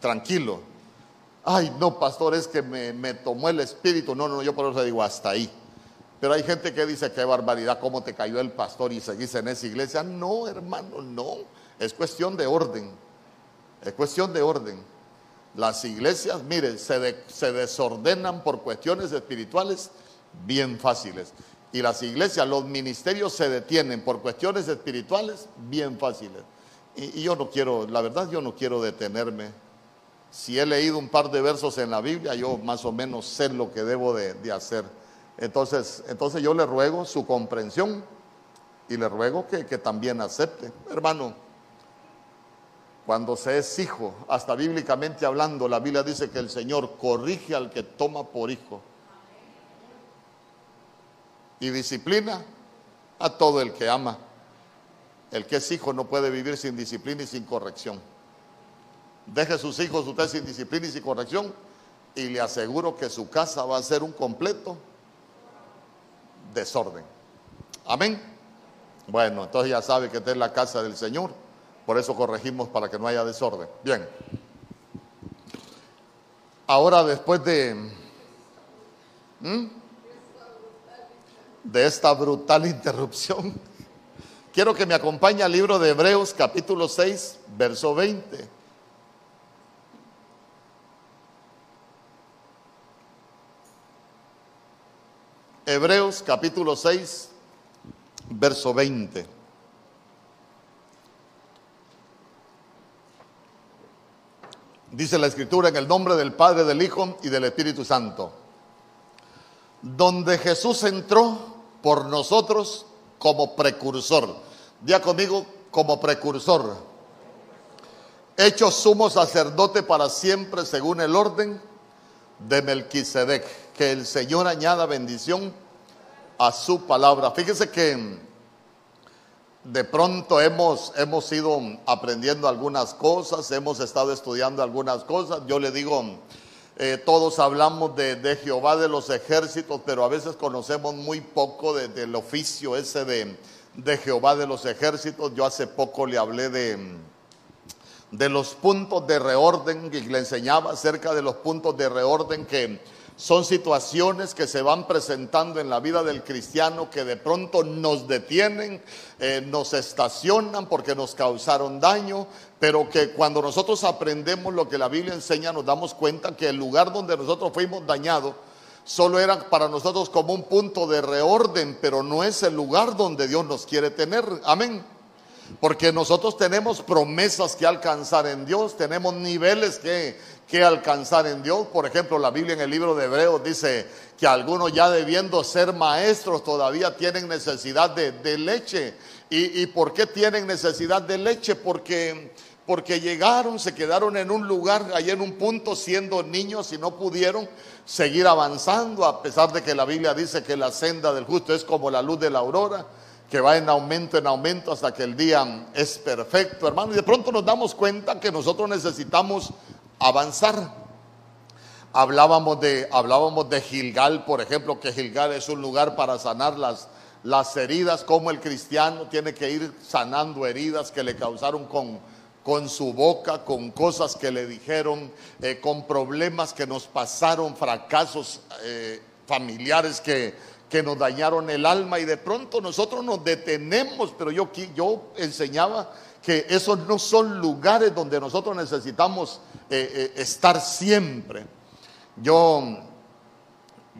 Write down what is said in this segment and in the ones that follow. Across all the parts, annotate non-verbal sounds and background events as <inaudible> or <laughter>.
tranquilo. Ay, no, pastor, es que me, tomó el espíritu. No, no, yo por eso digo hasta ahí. Pero hay gente que dice, qué barbaridad, cómo te cayó el pastor y seguís en esa iglesia. No, hermano, no. Es cuestión de orden. Es cuestión de orden. Las iglesias, mire, se desordenan por cuestiones espirituales bien fáciles. Y las iglesias, los ministerios se detienen por cuestiones espirituales bien fáciles. Y, yo no quiero, la verdad yo no quiero detenerme. Si he leído un par de versos en la Biblia, yo más o menos sé lo que debo de hacer. Entonces, entonces yo le ruego su comprensión y le ruego que, también acepte. Hermano, cuando se es hijo, hasta bíblicamente hablando, la Biblia dice que el Señor corrige al que toma por hijo y disciplina a todo el que ama. El que es hijo no puede vivir sin disciplina y sin corrección. Deje sus hijos usted sin disciplina y sin corrección y le aseguro que su casa va a ser un completo desorden. Amén. Bueno, entonces ya sabe que esta es la casa del Señor. Por eso corregimos para que no haya desorden. Bien. Ahora después de... de esta brutal interrupción, <laughs> quiero que me acompañe al libro de Hebreos capítulo 6, verso 20. Hebreos capítulo 6, verso 20. Dice la escritura en el nombre del Padre, del Hijo y del Espíritu Santo. Donde Jesús entró por nosotros como precursor. Día conmigo como precursor. Hecho sumo sacerdote para siempre según el orden de Melquisedec que el Señor añada bendición a su palabra. Fíjese que de pronto hemos, hemos ido aprendiendo algunas cosas, hemos estado estudiando algunas cosas. Yo le digo, eh, todos hablamos de, Jehová de los ejércitos, pero a veces conocemos muy poco del oficio ese de, de Jehová de los ejércitos. Yo hace poco le hablé de, de los puntos de reorden y le enseñaba acerca de los puntos de reorden que son situaciones que se van presentando en la vida del cristiano que de pronto nos detienen, eh, nos estacionan porque nos causaron daño, pero que cuando nosotros aprendemos lo que la Biblia enseña nos damos cuenta que el lugar donde nosotros fuimos dañados solo era para nosotros como un punto de reorden, pero no es el lugar donde Dios nos quiere tener. Amén. Porque nosotros tenemos promesas que alcanzar en Dios, tenemos niveles que, que alcanzar en Dios. Por ejemplo, la Biblia en el libro de Hebreos dice que algunos ya debiendo ser maestros todavía tienen necesidad de, leche. ¿Y, ¿Y, por qué tienen necesidad de leche? Porque, porque llegaron, se quedaron en un lugar, ahí en un punto siendo niños y no pudieron seguir avanzando, a pesar de que la Biblia dice que la senda del justo es como la luz de la aurora que va en aumento, en aumento hasta que el día es perfecto, hermano. Y de pronto nos damos cuenta que nosotros necesitamos avanzar. Hablábamos de, hablábamos de Gilgal, por ejemplo, que Gilgal es un lugar para sanar las, las heridas, como el cristiano tiene que ir sanando heridas que le causaron con, con su boca, con cosas que le dijeron, eh, con problemas que nos pasaron, fracasos eh, familiares que, que nos dañaron el alma y de pronto nosotros nos detenemos, pero yo, yo enseñaba que esos no son lugares donde nosotros necesitamos eh, eh, estar siempre. Yo,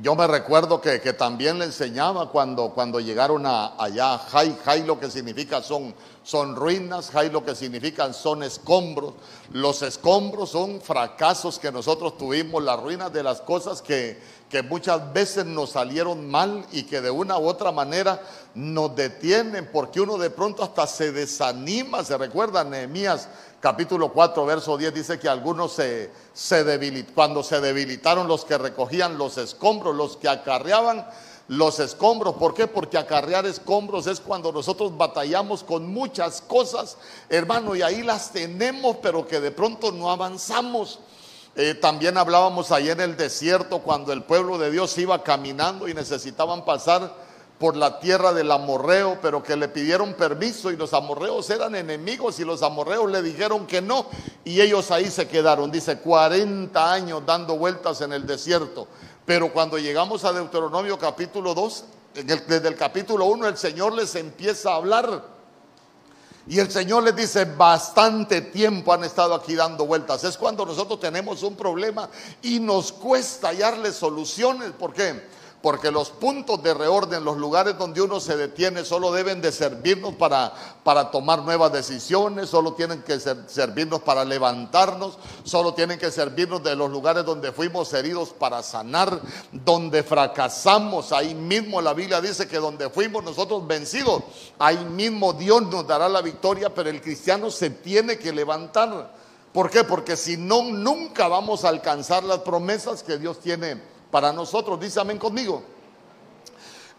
yo me recuerdo que, también le enseñaba cuando, cuando llegaron a, allá, Jai, Jai lo que significa son, son ruinas, Jai lo que significan son escombros. Los escombros son fracasos que nosotros tuvimos, las ruinas de las cosas que, que muchas veces nos salieron mal y que de una u otra manera nos detienen porque uno de pronto hasta se desanima. Se recuerda Nehemías capítulo 4 verso 10 dice que algunos se, se cuando se debilitaron los que recogían los escombros, los que acarreaban los escombros. ¿Por qué? Porque acarrear escombros es cuando nosotros batallamos con muchas cosas, hermano, y ahí las tenemos, pero que de pronto no avanzamos. Eh, también hablábamos ahí en el desierto cuando el pueblo de Dios iba caminando y necesitaban pasar por la tierra del amorreo, pero que le pidieron permiso y los amorreos eran enemigos y los amorreos le dijeron que no y ellos ahí se quedaron, dice 40 años dando vueltas en el desierto. Pero cuando llegamos a Deuteronomio capítulo 2, desde el capítulo 1 el Señor les empieza a hablar y el Señor les dice, bastante tiempo han estado aquí dando vueltas. Es cuando nosotros tenemos un problema y nos cuesta hallarle soluciones. ¿Por qué? Porque los puntos de reorden, los lugares donde uno se detiene, solo deben de servirnos para, para tomar nuevas decisiones, solo tienen que servirnos para levantarnos, solo tienen que servirnos de los lugares donde fuimos heridos para sanar, donde fracasamos, ahí mismo la Biblia dice que donde fuimos nosotros vencidos, ahí mismo Dios nos dará la victoria, pero el cristiano se tiene que levantar. ¿Por qué? Porque si no, nunca vamos a alcanzar las promesas que Dios tiene para nosotros. Dice amén conmigo.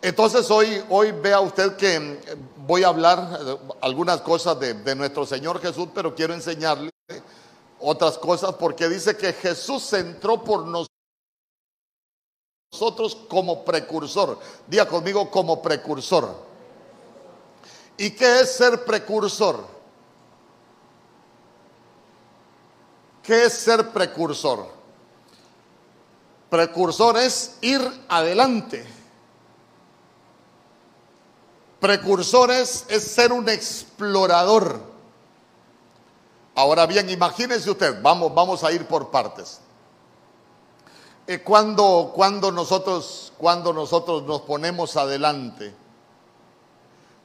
Entonces hoy, hoy vea usted que eh, voy a hablar eh, algunas cosas de, de nuestro Señor Jesús, pero quiero enseñarle otras cosas porque dice que Jesús entró por nosotros como precursor. Diga conmigo como precursor. ¿Y qué es ser precursor? ¿Qué es ser precursor? Precursor es ir adelante. Precursor es, ser un explorador. Ahora bien, imagínese usted, vamos, vamos a ir por partes. Eh, cuando, cuando, nosotros, cuando nosotros nos ponemos adelante,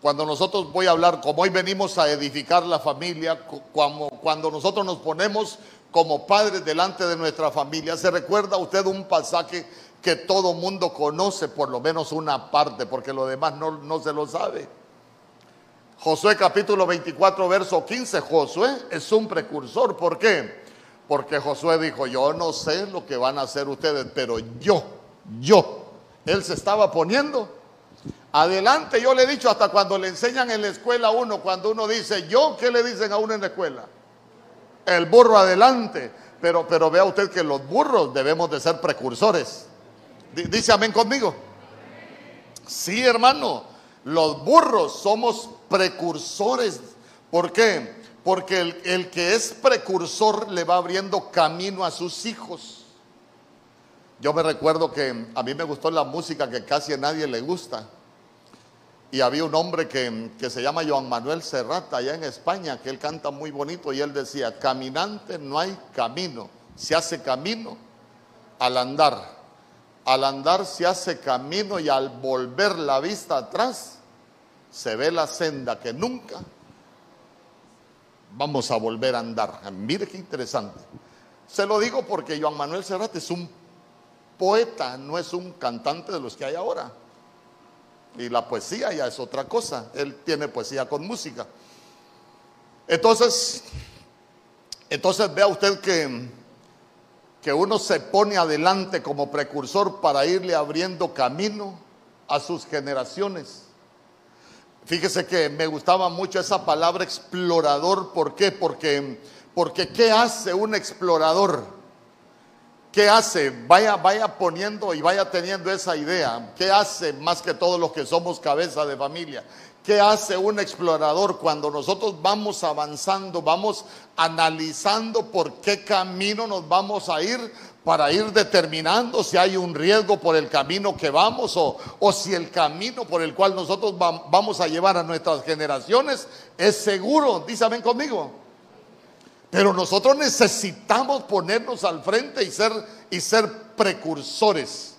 cuando nosotros voy a hablar, como hoy venimos a edificar la familia, cuando, cuando nosotros nos ponemos como padres delante de nuestra familia. ¿Se recuerda usted un pasaje que todo mundo conoce, por lo menos una parte, porque lo demás no, no se lo sabe? Josué capítulo 24, verso 15. Josué es un precursor. ¿Por qué? Porque Josué dijo, yo no sé lo que van a hacer ustedes, pero yo, yo, él se estaba poniendo adelante. Yo le he dicho hasta cuando le enseñan en la escuela a uno, cuando uno dice yo, ¿qué le dicen a uno en la escuela? El burro adelante. Pero, pero vea usted que los burros debemos de ser precursores. Dice amén conmigo. Sí, hermano, los burros somos precursores. ¿Por qué? Porque el, el, que es precursor le va abriendo camino a sus hijos. Yo me recuerdo que a mí me gustó la música que casi a nadie le gusta. Y había un hombre que, se llama Joan Manuel Serrata allá en España, que él canta muy bonito y él decía, caminante no hay camino, se hace camino al andar. Al andar se hace camino y al volver la vista atrás se ve la senda que nunca vamos a volver a andar. Mire qué interesante. Se lo digo porque Joan Manuel Serrata es un poeta, no es un cantante de los que hay ahora. Y la poesía ya es otra cosa. Él tiene poesía con música. Entonces, entonces vea usted que, que uno se pone adelante como precursor para irle abriendo camino a sus generaciones. Fíjese que me gustaba mucho esa palabra explorador. ¿Por qué? Porque, porque ¿qué hace un explorador? ¿Qué hace? Vaya, vaya poniendo y vaya teniendo esa idea. ¿Qué hace más que todos los que somos cabeza de familia? ¿Qué hace un explorador cuando nosotros vamos avanzando, vamos analizando por qué camino nos vamos a ir para ir determinando si hay un riesgo por el camino que vamos o, o si el camino por el cual nosotros vamos a llevar a nuestras generaciones es seguro? Dísame conmigo. Pero nosotros necesitamos ponernos al frente y ser, y ser precursores.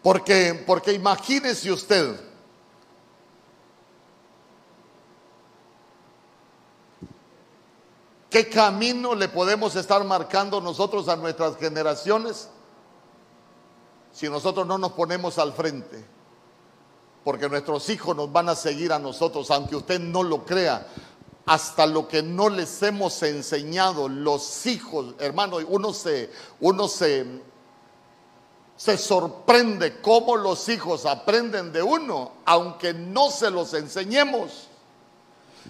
Porque, porque imagínese usted, ¿Qué camino le podemos estar marcando nosotros a nuestras generaciones si nosotros no nos ponemos al frente? Porque nuestros hijos nos van a seguir a nosotros, aunque usted no lo crea hasta lo que no les hemos enseñado los hijos, hermano, uno se, uno se, se sorprende cómo los hijos aprenden de uno, aunque no se los enseñemos.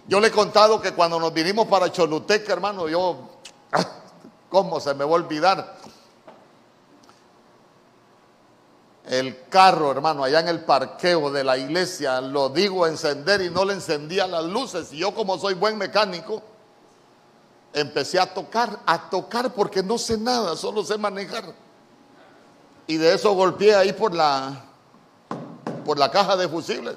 Yo le he contado que cuando nos vinimos para Choluteca, hermano, yo, <laughs> ¿cómo se me va a olvidar? El carro, hermano, allá en el parqueo de la iglesia, lo digo encender y no le encendía las luces. Y yo como soy buen mecánico, empecé a tocar, a tocar porque no sé nada, solo sé manejar. Y de eso golpeé ahí por la, por la caja de fusibles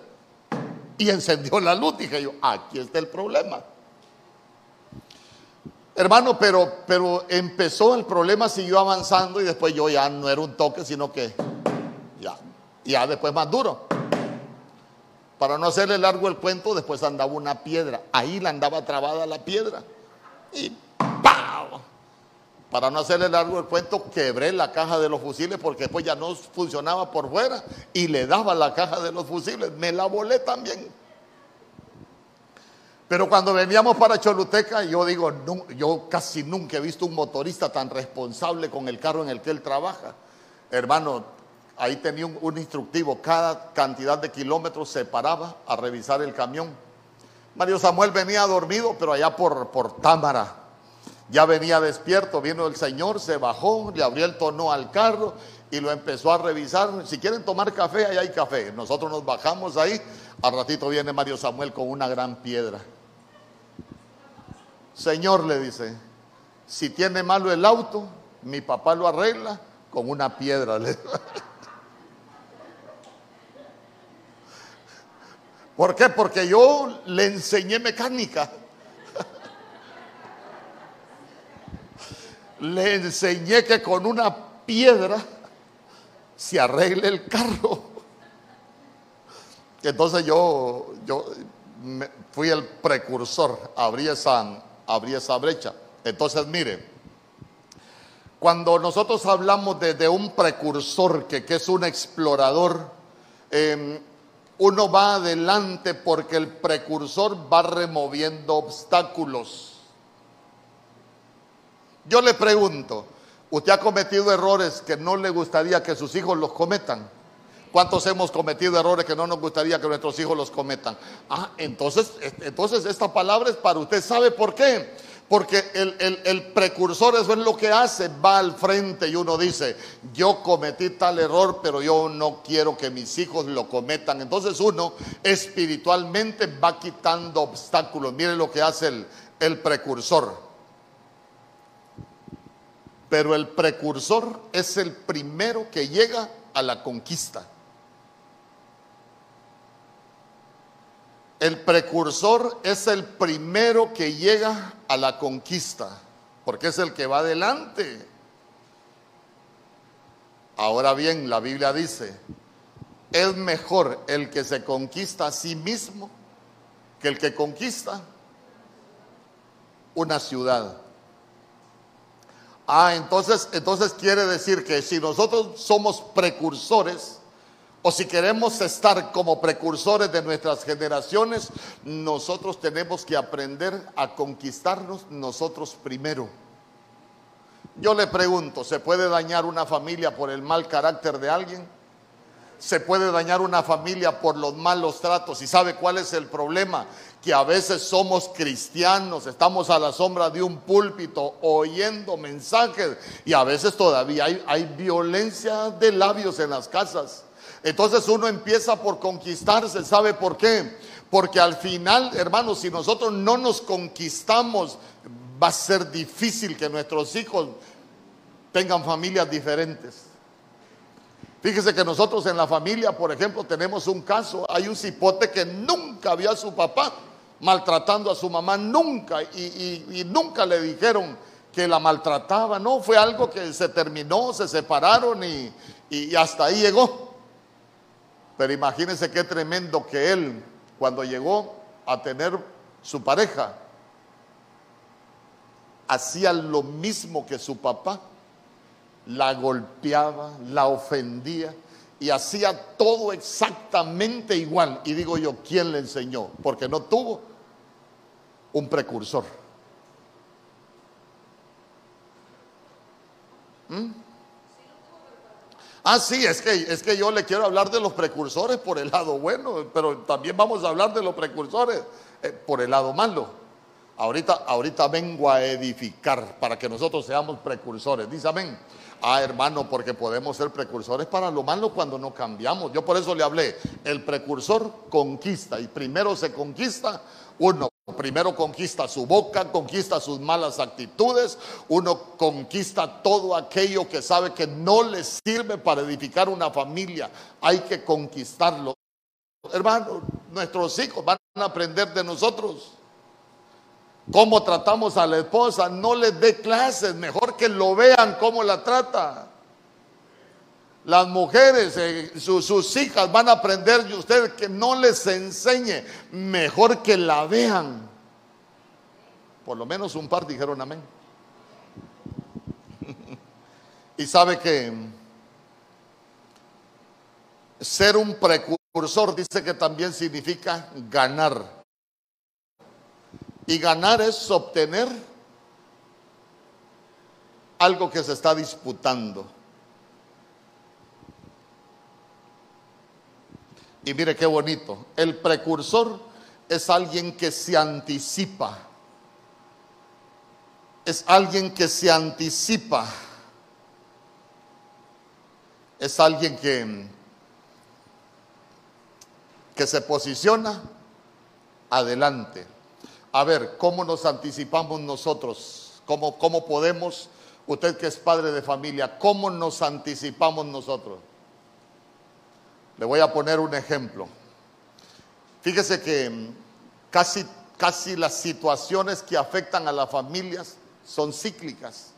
y encendió la luz. Dije yo, aquí está el problema. Hermano, pero, pero empezó el problema, siguió avanzando y después yo ya no era un toque, sino que ya, ya después más duro. Para no hacerle largo el cuento, después andaba una piedra. Ahí la andaba trabada la piedra. Y ¡pau! Para no hacerle largo el cuento, quebré la caja de los fusiles porque después ya no funcionaba por fuera y le daba la caja de los fusiles. Me la volé también. Pero cuando veníamos para Choluteca, yo digo, yo casi nunca he visto un motorista tan responsable con el carro en el que él trabaja. Hermano, ahí tenía un, instructivo, cada cantidad de kilómetros se paraba a revisar el camión. Mario Samuel venía dormido, pero allá por, por Támara. Ya venía despierto, vino el Señor, se bajó, le abrió el tono al carro y lo empezó a revisar. Si quieren tomar café, ahí hay café. Nosotros nos bajamos ahí. Al ratito viene Mario Samuel con una gran piedra. Señor, le dice, si tiene malo el auto, mi papá lo arregla con una piedra. <laughs> ¿Por qué? Porque yo le enseñé mecánica. <laughs> Le enseñé que con una piedra se arregle el carro. <laughs> Entonces yo, yo fui el precursor, abrí esa, abrí esa brecha. Entonces, mire, cuando nosotros hablamos de, un precursor que, es un explorador, em, uno va adelante porque el precursor va removiendo obstáculos. Yo le pregunto, ¿usted ha cometido errores que no le gustaría que sus hijos los cometan? ¿Cuántos hemos cometido errores que no nos gustaría que nuestros hijos los cometan? Ah, entonces, entonces esta palabra es para usted. ¿Sabe por qué? Porque el, precursor eso es lo que hace, va al frente y uno dice, yo cometí tal error, pero yo no quiero que mis hijos lo cometan. Entonces uno espiritualmente va quitando obstáculos. Mire lo que hace el, el precursor. Pero el precursor es el primero que llega a la conquista. El precursor es el primero que llega a la conquista, porque es el que va adelante. Ahora bien, la Biblia dice, es mejor el que se conquista a sí mismo que el que conquista una ciudad. Ah, entonces, entonces quiere decir que si nosotros somos precursores, o si queremos estar como precursores de nuestras generaciones, nosotros tenemos que aprender a conquistarnos nosotros primero. Yo le pregunto, ¿se puede dañar una familia por el mal carácter de alguien? ¿Se puede dañar una familia por los malos tratos? ¿Y sabe cuál es el problema? Que a veces somos cristianos, estamos a la sombra de un púlpito oyendo mensajes y a veces todavía hay, hay violencia de labios en las casas. Entonces uno empieza por conquistarse, ¿sabe por qué? Porque al final, hermanos, si nosotros no nos conquistamos, va a ser difícil que nuestros hijos tengan familias diferentes. Fíjese que nosotros en la familia, por ejemplo, tenemos un caso, hay un cipote que nunca vio a su papá maltratando a su mamá, nunca, y, nunca le dijeron que la maltrataba, no, fue algo que se terminó, se separaron y hasta ahí llegó. Pero imagínense qué tremendo que él, cuando llegó a tener su pareja, hacía lo mismo que su papá, la golpeaba, la ofendía y hacía todo exactamente igual. Y digo yo, ¿quién le enseñó? Porque no tuvo un precursor. ¿Mm? Ah, sí, es que, es que yo le quiero hablar de los precursores por el lado bueno, pero también vamos a hablar de los precursores eh, por el lado malo. Ahorita, ahorita vengo a edificar para que nosotros seamos precursores. Dice amén. Ah, hermano, porque podemos ser precursores para lo malo cuando no cambiamos. Yo por eso le hablé. El precursor conquista y primero se conquista uno. Primero conquista su boca, conquista sus malas actitudes, uno conquista todo aquello que sabe que no le sirve para edificar una familia. Hay que conquistarlo. Hermano, nuestros hijos van a aprender de nosotros. Cómo tratamos a la esposa, no les dé clases, mejor que lo vean cómo la trata. Las mujeres, eh, sus hijas van a aprender de usted que no les enseñe, mejor que la vean. Por lo menos un par dijeron amén. <laughs> y sabe que ser un precursor dice que también significa ganar. Y ganar es obtener algo que se está disputando. Y mire qué bonito. El precursor es alguien que se anticipa. Es alguien que se anticipa. Es alguien que, que se posiciona adelante. A ver, ¿cómo nos anticipamos nosotros? ¿Cómo, ¿Cómo podemos, usted que es padre de familia, cómo nos anticipamos nosotros? Le voy a poner un ejemplo. Fíjese que mm, casi, casi las situaciones que afectan a las familias son cíclicas.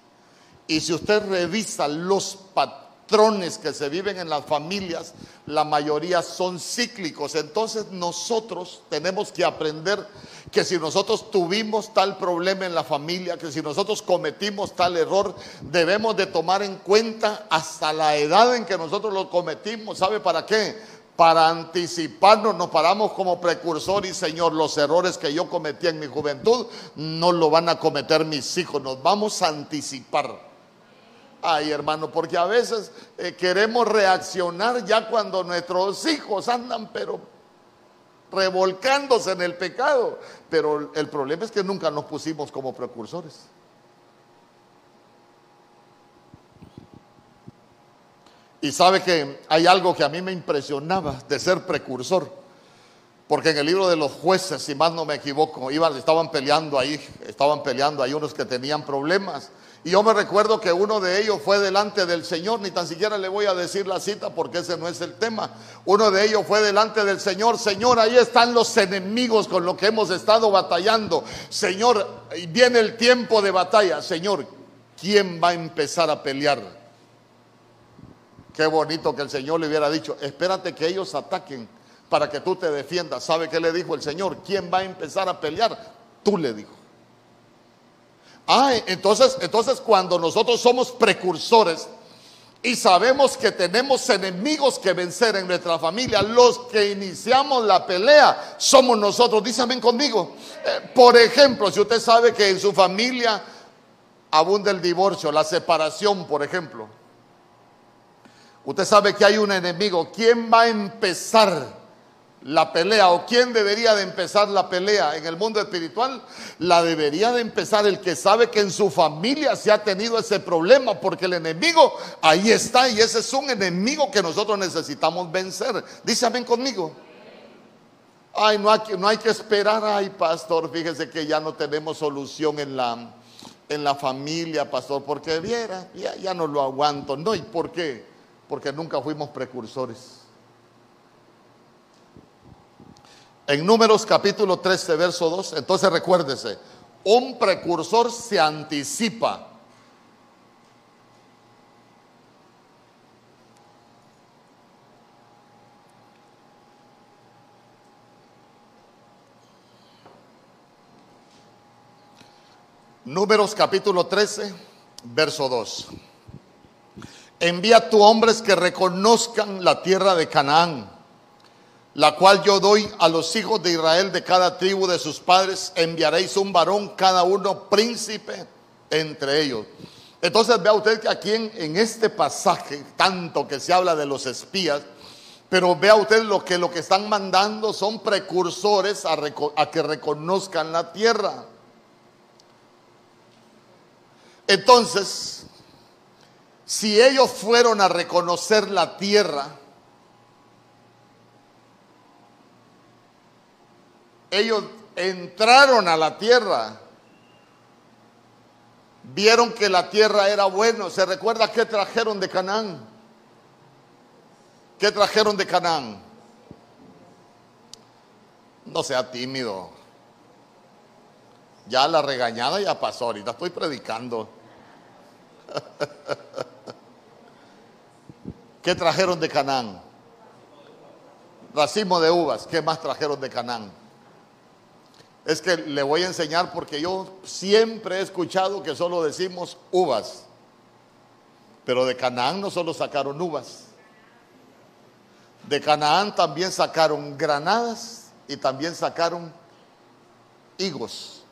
Y si usted revisa los patrones, que se viven en las familias, la mayoría son cíclicos. Entonces nosotros tenemos que aprender que si nosotros tuvimos tal problema en la familia, que si nosotros cometimos tal error, debemos de tomar en cuenta hasta la edad en que nosotros lo cometimos. ¿Sabe para qué? Para anticiparnos, nos paramos como precursor y Señor, los errores que yo cometí en mi juventud no lo van a cometer mis hijos, nos vamos a anticipar. Ay, hermano, porque a veces eh, queremos reaccionar ya cuando nuestros hijos andan, pero revolcándose en el pecado. Pero el problema es que nunca nos pusimos como precursores. Y sabe que hay algo que a mí me impresionaba de ser precursor. Porque en el libro de los jueces, si más no me equivoco, iban, estaban peleando ahí, estaban peleando ahí unos que tenían problemas y yo me recuerdo que uno de ellos fue delante del Señor, ni tan siquiera le voy a decir la cita porque ese no es el tema. Uno de ellos fue delante del Señor, Señor, ahí están los enemigos con los que hemos estado batallando. Señor, viene el tiempo de batalla. Señor, ¿quién va a empezar a pelear? Qué bonito que el Señor le hubiera dicho, espérate que ellos ataquen para que tú te defiendas. ¿Sabe qué le dijo el Señor? ¿Quién va a empezar a pelear? Tú le dijo. Ah, entonces, entonces cuando nosotros somos precursores y sabemos que tenemos enemigos que vencer en nuestra familia, los que iniciamos la pelea somos nosotros. Dígame conmigo. Eh, por ejemplo, si usted sabe que en su familia abunda el divorcio, la separación, por ejemplo. Usted sabe que hay un enemigo. ¿Quién va a empezar? La pelea o quién debería de empezar la pelea en el mundo espiritual, la debería de empezar el que sabe que en su familia se ha tenido ese problema, porque el enemigo ahí está y ese es un enemigo que nosotros necesitamos vencer. Dice amén conmigo. Ay, no hay, no hay que esperar, ay pastor, fíjese que ya no tenemos solución en la, en la familia, pastor, porque viera, ya, ya no lo aguanto. No, ¿y por qué? Porque nunca fuimos precursores. En Números capítulo 13, verso 2, entonces recuérdese, un precursor se anticipa. Números capítulo 13, verso 2. Envía tu hombres que reconozcan la tierra de Canaán la cual yo doy a los hijos de Israel de cada tribu de sus padres, enviaréis un varón, cada uno príncipe entre ellos. Entonces vea usted que aquí en, este pasaje, tanto que se habla de los espías, pero vea usted lo que lo que están mandando son precursores a, a que reconozcan la tierra. Entonces, si ellos fueron a reconocer la tierra, ellos entraron a la tierra, vieron que la tierra era buena. ¿Se recuerda qué trajeron de Canaán? ¿Qué trajeron de Canaán? No sea tímido. Ya la regañada ya pasó, ahorita estoy predicando. <laughs> ¿Qué trajeron de Canaán? Racimo de uvas. ¿Qué más trajeron de Canaán? Es que le voy a enseñar porque yo siempre he escuchado que solo decimos uvas. Pero de Canaán no solo sacaron uvas. De Canaán también sacaron granadas y también sacaron higos.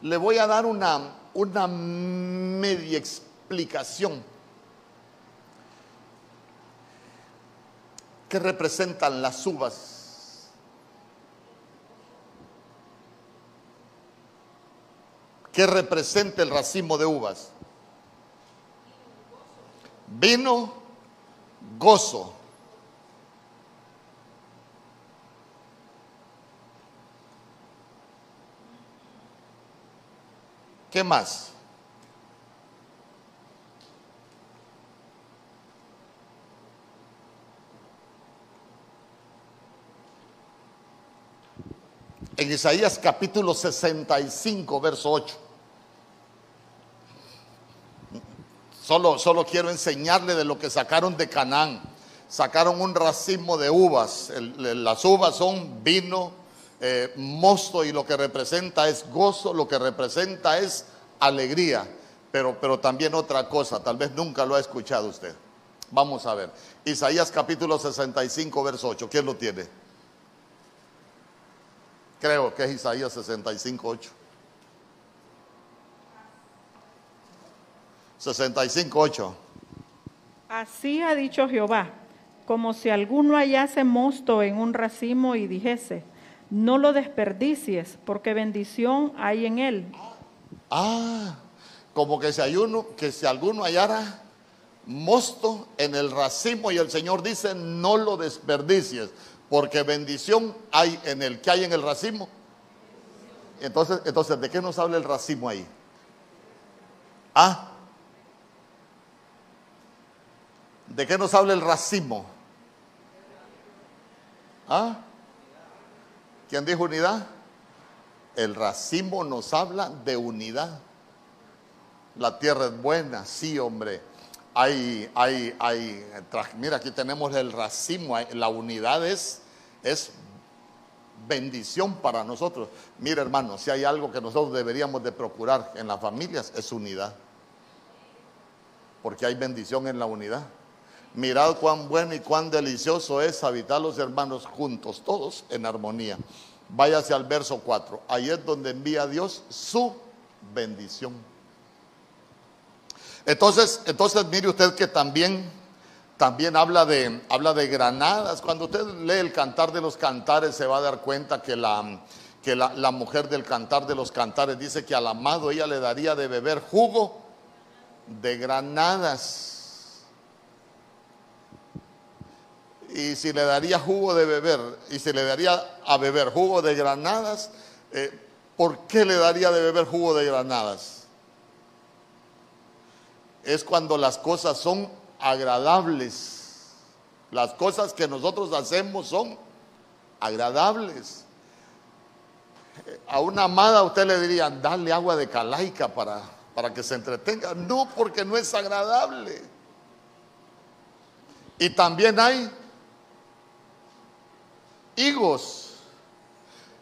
Le voy a dar una, una media explicación. ¿Qué representan las uvas? ¿Qué representa el racimo de uvas? Vino, gozo. ¿Qué más? En Isaías capítulo 65, verso 8. Solo, solo quiero enseñarle de lo que sacaron de Canaán. Sacaron un racimo de uvas. las uvas son vino, eh, mosto y lo que representa es gozo, lo que representa es alegría. Pero, pero también otra cosa, tal vez nunca lo ha escuchado usted. Vamos a ver. Isaías capítulo 65, verso 8. ¿Quién lo tiene? Creo que es Isaías 65, 8. 65.8. Así ha dicho Jehová, como si alguno hallase mosto en un racimo y dijese, no lo desperdicies, porque bendición hay en él. Ah, como que si, hay uno, que si alguno hallara mosto en el racimo y el Señor dice, no lo desperdicies, porque bendición hay en el que hay en el racimo. Entonces, entonces, ¿de qué nos habla el racimo ahí? Ah, ¿De qué nos habla el racimo? ¿Ah? ¿Quién dijo unidad? El racimo nos habla de unidad. La tierra es buena, sí, hombre. Hay, hay, hay, mira, aquí tenemos el racimo, la unidad es, es bendición para nosotros. Mira, hermano, si hay algo que nosotros deberíamos de procurar en las familias, es unidad. Porque hay bendición en la unidad. Mirad cuán bueno y cuán delicioso es habitar los hermanos juntos, todos en armonía. Váyase al verso 4. Ahí es donde envía Dios su bendición. Entonces, entonces mire usted que también, también habla, de, habla de granadas. Cuando usted lee el cantar de los cantares se va a dar cuenta que la, que la mujer del cantar de los cantares dice que al amado ella le daría de beber jugo de granadas. Y si le daría jugo de beber y si le daría a beber jugo de granadas, eh, ¿por qué le daría de beber jugo de granadas? Es cuando las cosas son agradables. Las cosas que nosotros hacemos son agradables. A una amada usted le diría, dale agua de calaica para, para que se entretenga. No, porque no es agradable. Y también hay higos.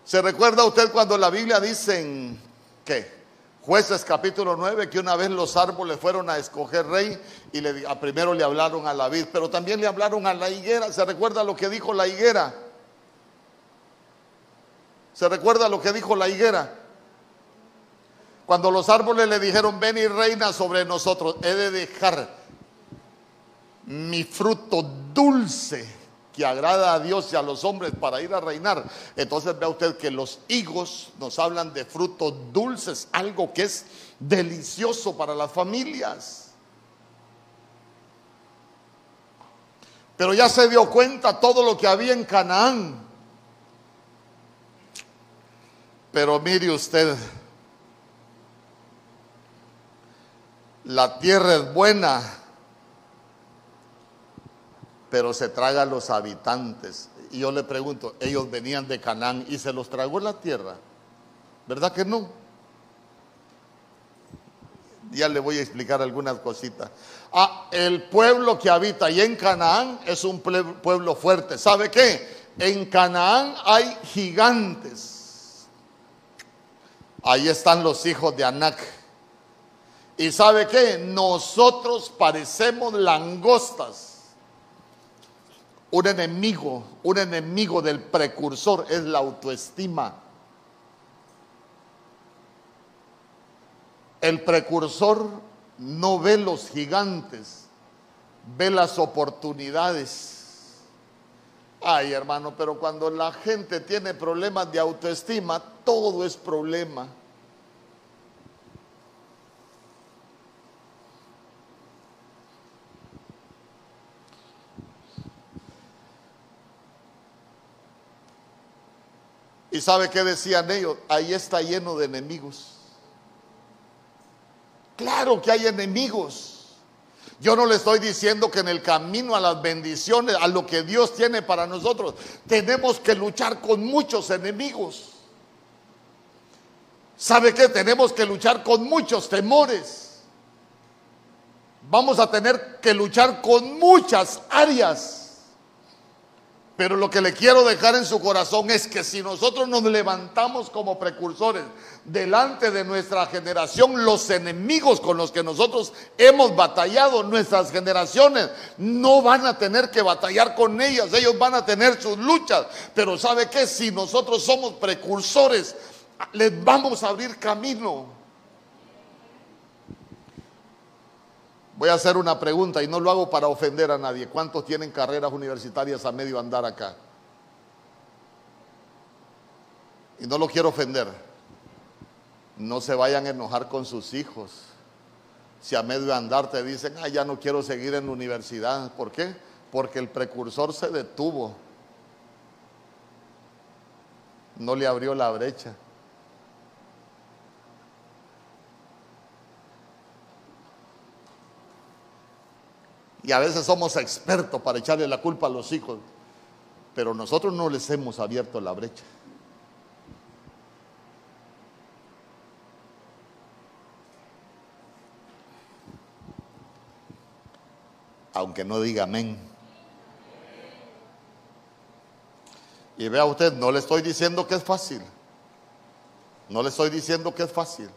¿Se recuerda usted cuando la Biblia dice en qué? Jueces capítulo 9 que una vez los árboles fueron a escoger rey y le, a primero le hablaron a la vid, pero también le hablaron a la higuera. ¿Se recuerda lo que dijo la higuera? ¿Se recuerda lo que dijo la higuera? Cuando los árboles le dijeron, ven y reina sobre nosotros, he de dejar mi fruto dulce que agrada a Dios y a los hombres para ir a reinar. Entonces vea usted que los higos nos hablan de frutos dulces, algo que es delicioso para las familias. Pero ya se dio cuenta todo lo que había en Canaán. Pero mire usted, la tierra es buena, pero se traga a los habitantes. Y yo le pregunto, ellos venían de Canaán y se los tragó la tierra. ¿Verdad que no? Ya le voy a explicar algunas cositas. Ah, el pueblo que habita ahí en Canaán es un pueblo fuerte. ¿Sabe qué? En Canaán hay gigantes. Ahí están los hijos de Anac. Y sabe qué? Nosotros parecemos langostas. Un enemigo, un enemigo del precursor es la autoestima. El precursor no ve los gigantes, ve las oportunidades. Ay, hermano, pero cuando la gente tiene problemas de autoestima, todo es problema. ¿Y sabe qué decían ellos? Ahí está lleno de enemigos. Claro que hay enemigos. Yo no le estoy diciendo que en el camino a las bendiciones, a lo que Dios tiene para nosotros, tenemos que luchar con muchos enemigos. ¿Sabe qué? Tenemos que luchar con muchos temores. Vamos a tener que luchar con muchas áreas. Pero lo que le quiero dejar en su corazón es que si nosotros nos levantamos como precursores delante de nuestra generación, los enemigos con los que nosotros hemos batallado, nuestras generaciones, no van a tener que batallar con ellas, ellos van a tener sus luchas. Pero ¿sabe qué? Si nosotros somos precursores, les vamos a abrir camino. Voy a hacer una pregunta y no lo hago para ofender a nadie. ¿Cuántos tienen carreras universitarias a medio andar acá? Y no lo quiero ofender. No se vayan a enojar con sus hijos. Si a medio andar te dicen, ah, ya no quiero seguir en la universidad. ¿Por qué? Porque el precursor se detuvo. No le abrió la brecha. Y a veces somos expertos para echarle la culpa a los hijos, pero nosotros no les hemos abierto la brecha. Aunque no diga amén. Y vea usted, no le estoy diciendo que es fácil. No le estoy diciendo que es fácil.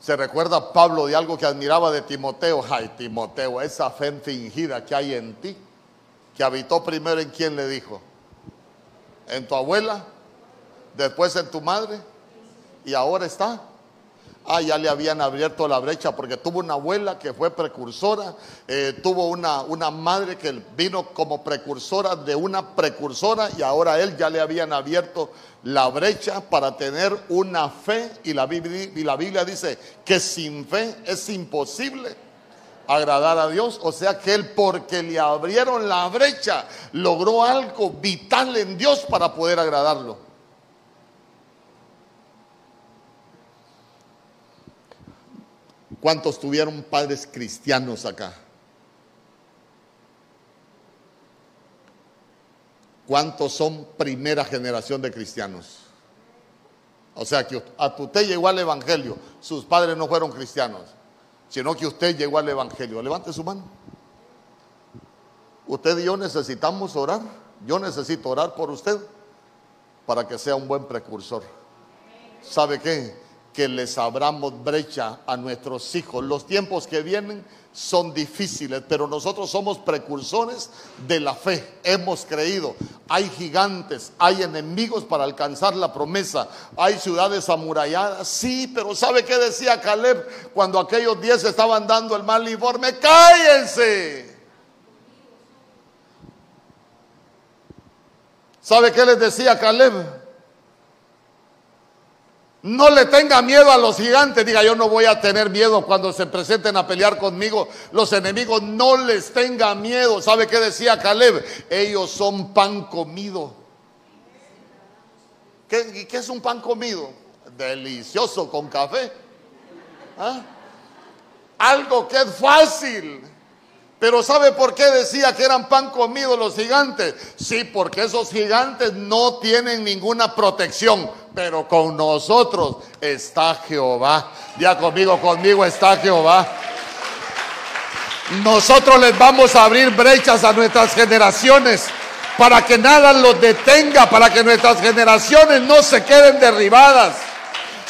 Se recuerda Pablo de algo que admiraba de Timoteo. Ay, Timoteo, esa fe fingida que hay en ti, que habitó primero en quién le dijo. En tu abuela, después en tu madre y ahora está Ah, ya le habían abierto la brecha porque tuvo una abuela que fue precursora, eh, tuvo una, una madre que vino como precursora de una precursora y ahora a él ya le habían abierto la brecha para tener una fe y la, y la Biblia dice que sin fe es imposible agradar a Dios. O sea que él porque le abrieron la brecha logró algo vital en Dios para poder agradarlo. ¿Cuántos tuvieron padres cristianos acá? ¿Cuántos son primera generación de cristianos? O sea que a usted llegó al Evangelio, sus padres no fueron cristianos, sino que usted llegó al Evangelio. Levante su mano. Usted y yo necesitamos orar. Yo necesito orar por usted para que sea un buen precursor. ¿Sabe qué? Que les abramos brecha a nuestros hijos. Los tiempos que vienen son difíciles, pero nosotros somos precursores de la fe. Hemos creído. Hay gigantes, hay enemigos para alcanzar la promesa, hay ciudades amuralladas. Sí, pero ¿sabe qué decía Caleb cuando aquellos diez estaban dando el mal informe? Cállense. ¿Sabe qué les decía Caleb? No le tenga miedo a los gigantes. Diga, yo no voy a tener miedo cuando se presenten a pelear conmigo los enemigos. No les tenga miedo. ¿Sabe qué decía Caleb? Ellos son pan comido. ¿Qué, qué es un pan comido? Delicioso con café. ¿Ah? Algo que es fácil. Pero ¿sabe por qué decía que eran pan comido los gigantes? Sí, porque esos gigantes no tienen ninguna protección. Pero con nosotros está Jehová. Ya conmigo, conmigo está Jehová. Nosotros les vamos a abrir brechas a nuestras generaciones para que nada los detenga, para que nuestras generaciones no se queden derribadas.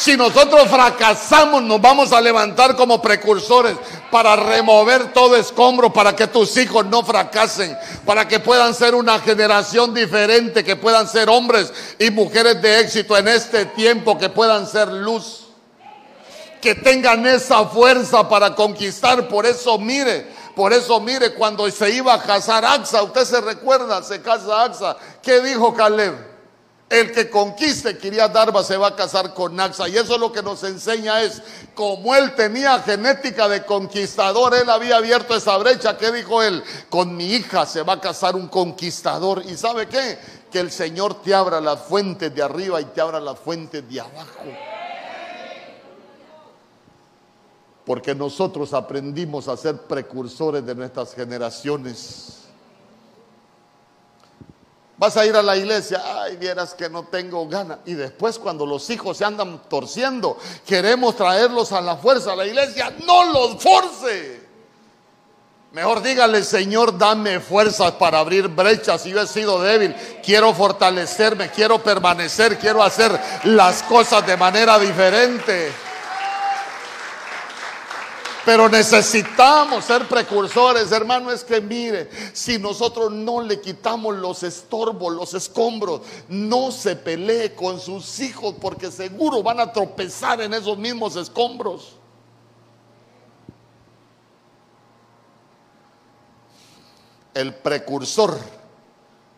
Si nosotros fracasamos, nos vamos a levantar como precursores para remover todo escombro, para que tus hijos no fracasen, para que puedan ser una generación diferente, que puedan ser hombres y mujeres de éxito en este tiempo, que puedan ser luz, que tengan esa fuerza para conquistar. Por eso mire, por eso mire, cuando se iba a casar Axa, usted se recuerda, se casa Axa, ¿qué dijo Caleb? El que conquiste Kiriat Darba se va a casar con Naxa. Y eso lo que nos enseña es, como él tenía genética de conquistador, él había abierto esa brecha. ¿Qué dijo él? Con mi hija se va a casar un conquistador. ¿Y sabe qué? Que el Señor te abra las fuentes de arriba y te abra las fuentes de abajo. Porque nosotros aprendimos a ser precursores de nuestras generaciones. Vas a ir a la iglesia, ay, vieras que no tengo ganas. Y después cuando los hijos se andan torciendo, queremos traerlos a la fuerza a la iglesia, no los force. Mejor dígale, Señor, dame fuerzas para abrir brechas. Si yo he sido débil, quiero fortalecerme, quiero permanecer, quiero hacer las cosas de manera diferente. Pero necesitamos ser precursores, hermano. Es que mire, si nosotros no le quitamos los estorbos, los escombros, no se pelee con sus hijos porque seguro van a tropezar en esos mismos escombros. El precursor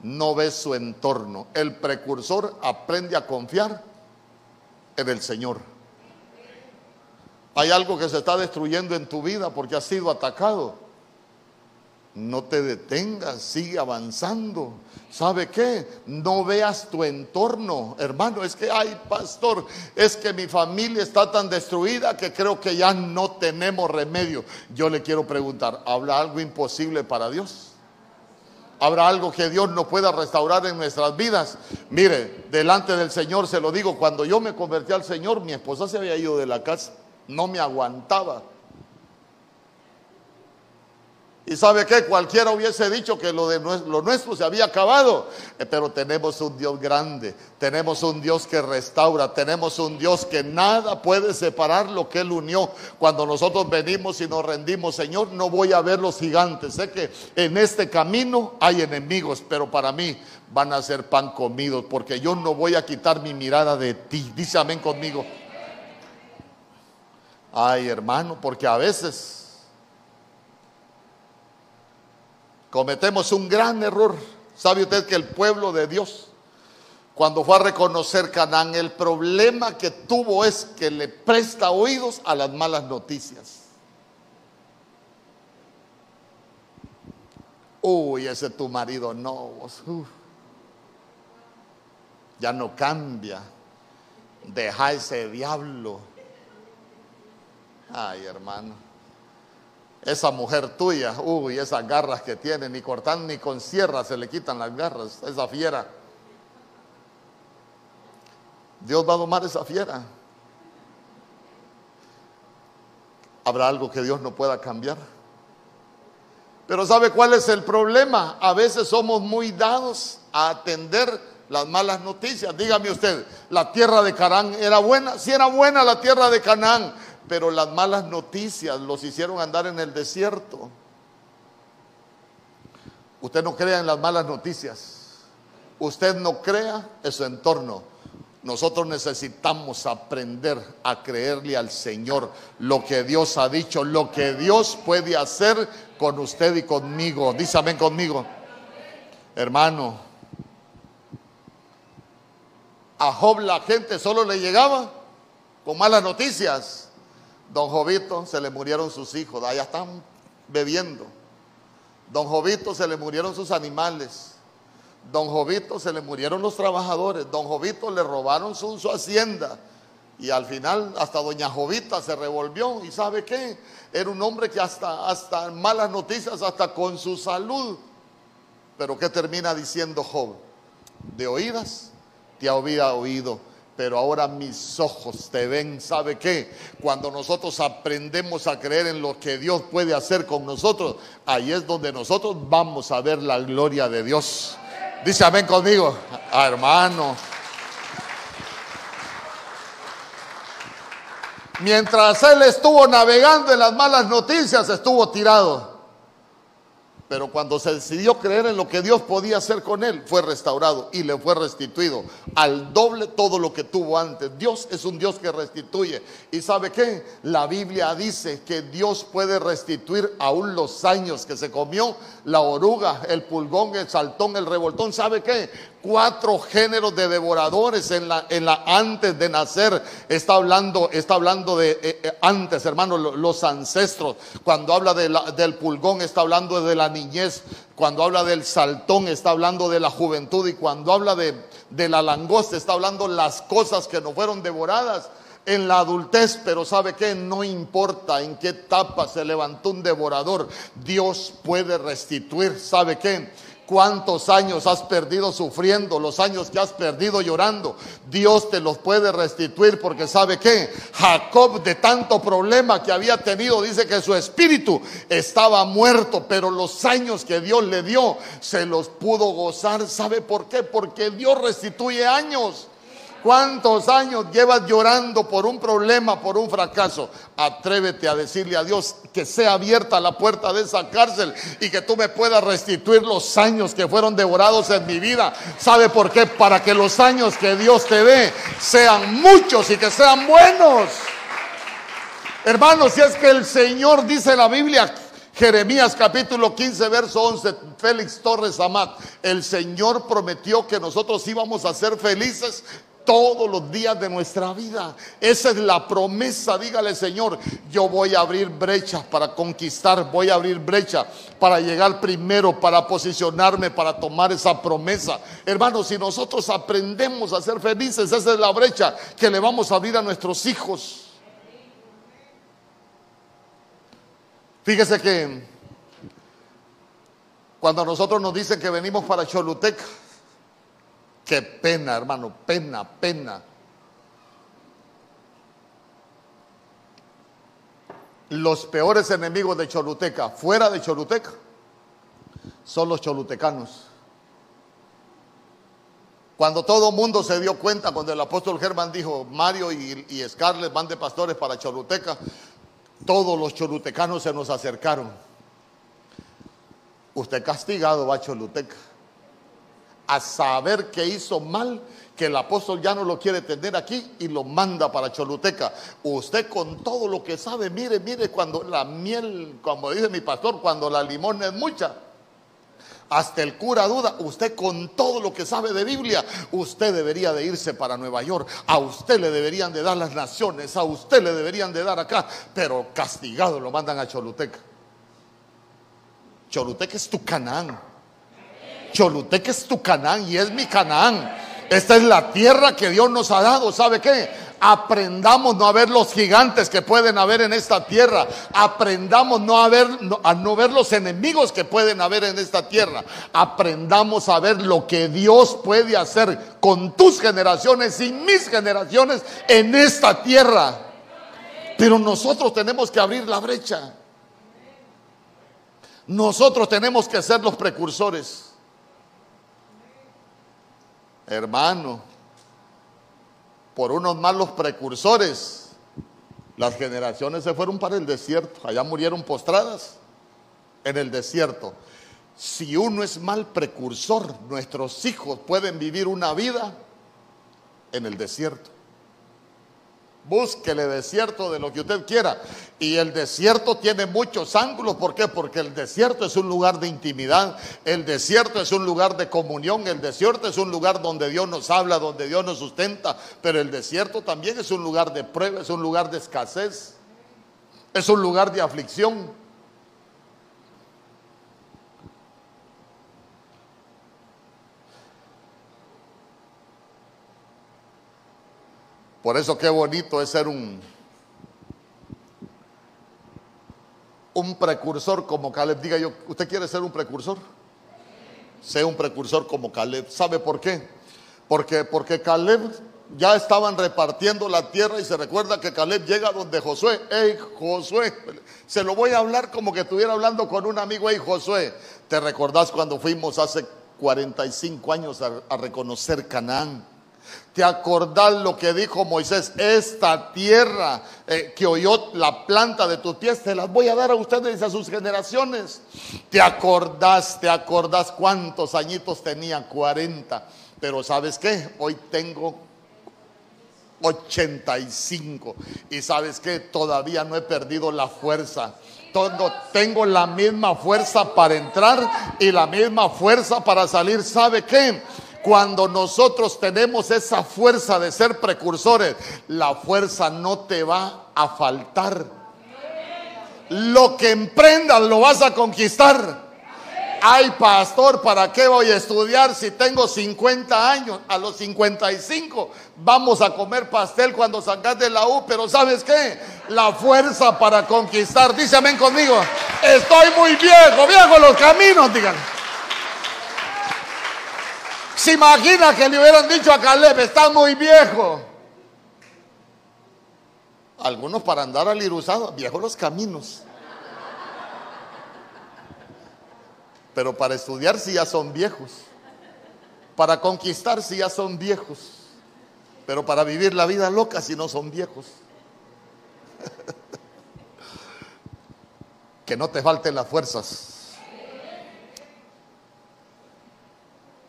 no ve su entorno. El precursor aprende a confiar en el Señor. Hay algo que se está destruyendo en tu vida porque has sido atacado. No te detengas, sigue avanzando. ¿Sabe qué? No veas tu entorno, hermano. Es que, ay, pastor, es que mi familia está tan destruida que creo que ya no tenemos remedio. Yo le quiero preguntar, ¿habrá algo imposible para Dios? ¿Habrá algo que Dios no pueda restaurar en nuestras vidas? Mire, delante del Señor se lo digo, cuando yo me convertí al Señor, mi esposa se había ido de la casa no me aguantaba. Y sabe que cualquiera hubiese dicho que lo de lo nuestro se había acabado, eh, pero tenemos un Dios grande, tenemos un Dios que restaura, tenemos un Dios que nada puede separar lo que Él unió. Cuando nosotros venimos y nos rendimos, Señor, no voy a ver los gigantes. Sé que en este camino hay enemigos, pero para mí van a ser pan comidos, porque yo no voy a quitar mi mirada de ti. Dice amén conmigo. Ay, hermano, porque a veces cometemos un gran error. ¿Sabe usted que el pueblo de Dios, cuando fue a reconocer Canaán, el problema que tuvo es que le presta oídos a las malas noticias? Uy, ese tu marido no, ya no cambia. Deja ese diablo Ay, hermano. Esa mujer tuya, uy, esas garras que tiene, ni cortan ni con sierra se le quitan las garras, esa fiera. Dios va a domar esa fiera. ¿Habrá algo que Dios no pueda cambiar? Pero ¿sabe cuál es el problema? A veces somos muy dados a atender las malas noticias. Dígame usted, ¿la tierra de Canaán era buena? Si era buena la tierra de Canaán, pero las malas noticias los hicieron andar en el desierto. Usted no crea en las malas noticias. Usted no crea en su entorno. Nosotros necesitamos aprender a creerle al Señor lo que Dios ha dicho, lo que Dios puede hacer con usted y conmigo. Dísame conmigo. Hermano, A Job la gente solo le llegaba con malas noticias. Don Jovito se le murieron sus hijos, allá están bebiendo. Don Jovito se le murieron sus animales. Don Jovito se le murieron los trabajadores. Don Jovito le robaron su, su hacienda. Y al final hasta doña Jovita se revolvió. ¿Y sabe qué? Era un hombre que hasta, hasta malas noticias, hasta con su salud. Pero ¿qué termina diciendo Job? De oídas te había oído pero ahora mis ojos te ven. ¿Sabe qué? Cuando nosotros aprendemos a creer en lo que Dios puede hacer con nosotros, ahí es donde nosotros vamos a ver la gloria de Dios. Dice amén conmigo, ah, hermano. Mientras él estuvo navegando en las malas noticias, estuvo tirado. Pero cuando se decidió creer en lo que Dios podía hacer con él, fue restaurado y le fue restituido al doble todo lo que tuvo antes. Dios es un Dios que restituye. ¿Y sabe qué? La Biblia dice que Dios puede restituir aún los años que se comió la oruga, el pulgón, el saltón, el revoltón. ¿Sabe qué? Cuatro géneros de devoradores en la, en la antes de nacer. Está hablando, está hablando de eh, eh, antes, hermanos, los ancestros. Cuando habla del pulgón, está hablando de la niñez. Cuando habla del saltón, está hablando de la juventud. Y cuando habla de, de la langosta, está hablando las cosas que no fueron devoradas en la adultez, pero ¿sabe qué? No importa en qué etapa se levantó un devorador, Dios puede restituir, ¿sabe qué? Cuántos años has perdido sufriendo, los años que has perdido llorando. Dios te los puede restituir porque sabe que Jacob de tanto problema que había tenido, dice que su espíritu estaba muerto, pero los años que Dios le dio se los pudo gozar. ¿Sabe por qué? Porque Dios restituye años. ¿Cuántos años llevas llorando por un problema, por un fracaso? Atrévete a decirle a Dios que sea abierta la puerta de esa cárcel y que tú me puedas restituir los años que fueron devorados en mi vida. ¿Sabe por qué? Para que los años que Dios te dé sean muchos y que sean buenos. Hermanos, si es que el Señor dice la Biblia Jeremías capítulo 15, verso 11, Félix Torres Amat, el Señor prometió que nosotros íbamos a ser felices todos los días de nuestra vida. Esa es la promesa. Dígale, Señor, yo voy a abrir brechas para conquistar, voy a abrir brecha para llegar primero, para posicionarme, para tomar esa promesa. Hermanos, si nosotros aprendemos a ser felices, esa es la brecha que le vamos a abrir a nuestros hijos. Fíjese que cuando nosotros nos dicen que venimos para Choluteca, Qué pena, hermano, pena, pena. Los peores enemigos de Choluteca, fuera de Choluteca, son los cholutecanos. Cuando todo el mundo se dio cuenta, cuando el apóstol Germán dijo, Mario y, y Scarlett van de pastores para Choluteca, todos los cholutecanos se nos acercaron. Usted castigado va a Choluteca a saber que hizo mal, que el apóstol ya no lo quiere tener aquí y lo manda para Choluteca. Usted con todo lo que sabe, mire, mire, cuando la miel, como dice mi pastor, cuando la limón es mucha. Hasta el cura duda, usted con todo lo que sabe de Biblia, usted debería de irse para Nueva York, a usted le deberían de dar las naciones, a usted le deberían de dar acá, pero castigado lo mandan a Choluteca. Choluteca es tu Canaán. Choluteca es tu Canaán y es mi Canaán. Esta es la tierra que Dios nos ha dado. ¿Sabe qué? Aprendamos no a ver los gigantes que pueden haber en esta tierra. Aprendamos no a, ver, a no ver los enemigos que pueden haber en esta tierra. Aprendamos a ver lo que Dios puede hacer con tus generaciones y mis generaciones en esta tierra. Pero nosotros tenemos que abrir la brecha. Nosotros tenemos que ser los precursores. Hermano, por unos malos precursores, las generaciones se fueron para el desierto, allá murieron postradas en el desierto. Si uno es mal precursor, nuestros hijos pueden vivir una vida en el desierto. Búsquele desierto de lo que usted quiera. Y el desierto tiene muchos ángulos. ¿Por qué? Porque el desierto es un lugar de intimidad. El desierto es un lugar de comunión. El desierto es un lugar donde Dios nos habla, donde Dios nos sustenta. Pero el desierto también es un lugar de prueba, es un lugar de escasez. Es un lugar de aflicción. Por eso qué bonito es ser un, un precursor como Caleb. Diga yo, ¿usted quiere ser un precursor? Sea un precursor como Caleb. ¿Sabe por qué? Porque, porque Caleb ya estaban repartiendo la tierra y se recuerda que Caleb llega donde Josué. Hey, Josué, se lo voy a hablar como que estuviera hablando con un amigo. Hey, Josué, ¿te recordás cuando fuimos hace 45 años a, a reconocer Canaán? ¿Te acordás lo que dijo Moisés? Esta tierra eh, que oyó la planta de tus pies, te las voy a dar a ustedes y a sus generaciones. ¿Te acordás, te acordás cuántos añitos tenía? 40. Pero ¿sabes qué? Hoy tengo 85. Y ¿sabes qué? Todavía no he perdido la fuerza. Todo, tengo la misma fuerza para entrar y la misma fuerza para salir. ¿Sabe qué? Cuando nosotros tenemos esa fuerza de ser precursores, la fuerza no te va a faltar. Lo que emprendas lo vas a conquistar. Ay, pastor, ¿para qué voy a estudiar si tengo 50 años? A los 55 vamos a comer pastel cuando salgas de la U, pero ¿sabes qué? La fuerza para conquistar. Dice amén conmigo. Estoy muy viejo, viejo los caminos, digan. Se imagina que le hubieran dicho a Caleb, está muy viejo. Algunos para andar al irusado, viejos los caminos. Pero para estudiar si ya son viejos. Para conquistar si ya son viejos. Pero para vivir la vida loca si no son viejos. <laughs> que no te falten las fuerzas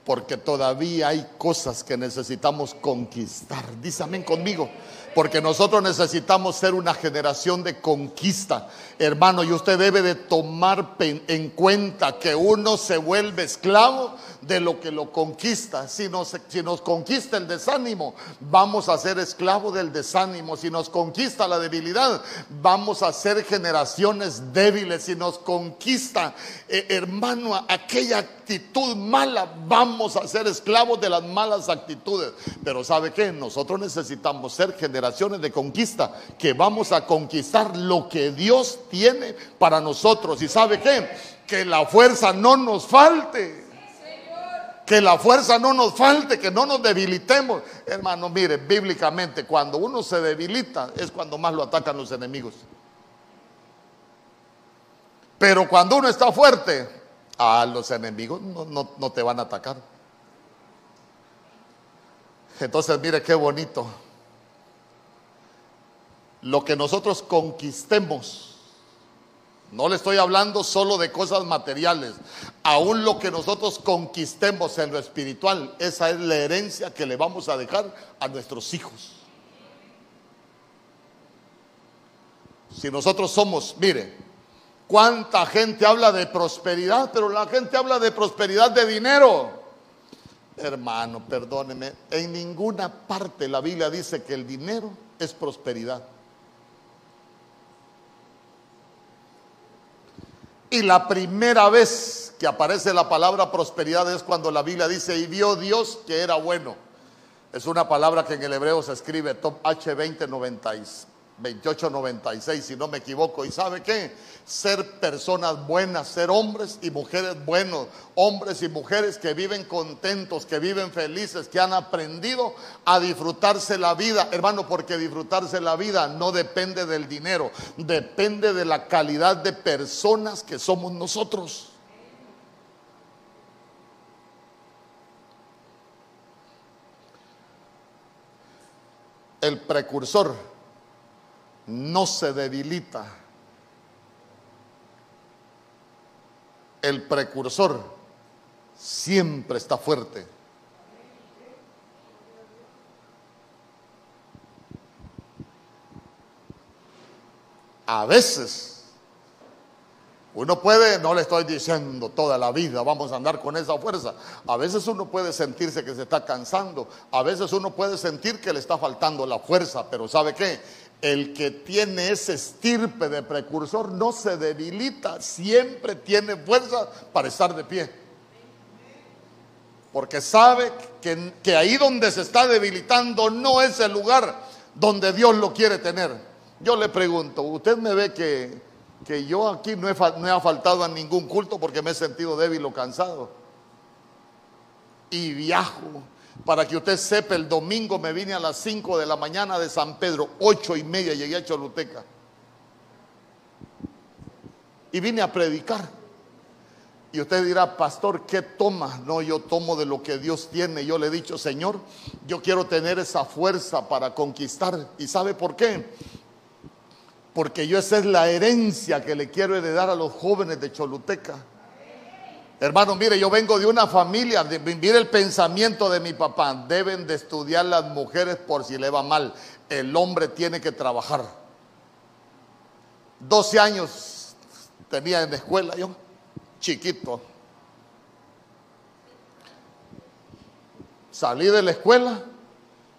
porque todavía hay cosas que necesitamos conquistar. Dice amén conmigo, porque nosotros necesitamos ser una generación de conquista. Hermano, y usted debe de tomar en cuenta que uno se vuelve esclavo de lo que lo conquista. Si nos, si nos conquista el desánimo, vamos a ser esclavos del desánimo. Si nos conquista la debilidad, vamos a ser generaciones débiles. Si nos conquista, eh, hermano, aquella actitud mala, vamos a ser esclavos de las malas actitudes. Pero ¿sabe qué? Nosotros necesitamos ser generaciones de conquista, que vamos a conquistar lo que Dios tiene para nosotros. ¿Y sabe qué? Que la fuerza no nos falte que la fuerza no nos falte, que no nos debilitemos. Hermano, mire, bíblicamente, cuando uno se debilita es cuando más lo atacan los enemigos. Pero cuando uno está fuerte, a los enemigos no, no te van a atacar. Entonces, mire qué bonito. Lo que nosotros conquistemos no le estoy hablando solo de cosas materiales. Aún lo que nosotros conquistemos en lo espiritual, esa es la herencia que le vamos a dejar a nuestros hijos. Si nosotros somos, mire, cuánta gente habla de prosperidad, pero la gente habla de prosperidad de dinero. Hermano, perdóneme, en ninguna parte la Biblia dice que el dinero es prosperidad. Y la primera vez que aparece la palabra prosperidad es cuando la Biblia dice, y vio Dios que era bueno. Es una palabra que en el hebreo se escribe top H2096. 2896, si no me equivoco. ¿Y sabe qué? Ser personas buenas, ser hombres y mujeres buenos, hombres y mujeres que viven contentos, que viven felices, que han aprendido a disfrutarse la vida, hermano, porque disfrutarse la vida no depende del dinero, depende de la calidad de personas que somos nosotros. El precursor no se debilita. El precursor siempre está fuerte. a veces uno puede, no le estoy diciendo toda la vida, vamos a andar con esa fuerza. A veces uno puede sentirse que se está cansando, a veces uno puede sentir que le está faltando la fuerza, pero ¿sabe qué? El que tiene ese estirpe de precursor no se debilita, siempre tiene fuerza para estar de pie. Porque sabe que, que ahí donde se está debilitando no es el lugar donde Dios lo quiere tener. Yo le pregunto, ¿usted me ve que que yo aquí no no he faltado a ningún culto porque me he sentido débil o cansado. Y viajo. Para que usted sepa, el domingo me vine a las 5 de la mañana de San Pedro, ocho y media llegué a Choluteca. Y vine a predicar. Y usted dirá, pastor, ¿qué toma? No, yo tomo de lo que Dios tiene. Yo le he dicho, Señor, yo quiero tener esa fuerza para conquistar. ¿Y sabe por qué? porque yo esa es la herencia que le quiero heredar a los jóvenes de Choluteca. Hermano, mire, yo vengo de una familia, mire el pensamiento de mi papá, deben de estudiar las mujeres por si le va mal, el hombre tiene que trabajar. 12 años tenía en la escuela yo, chiquito. Salí de la escuela,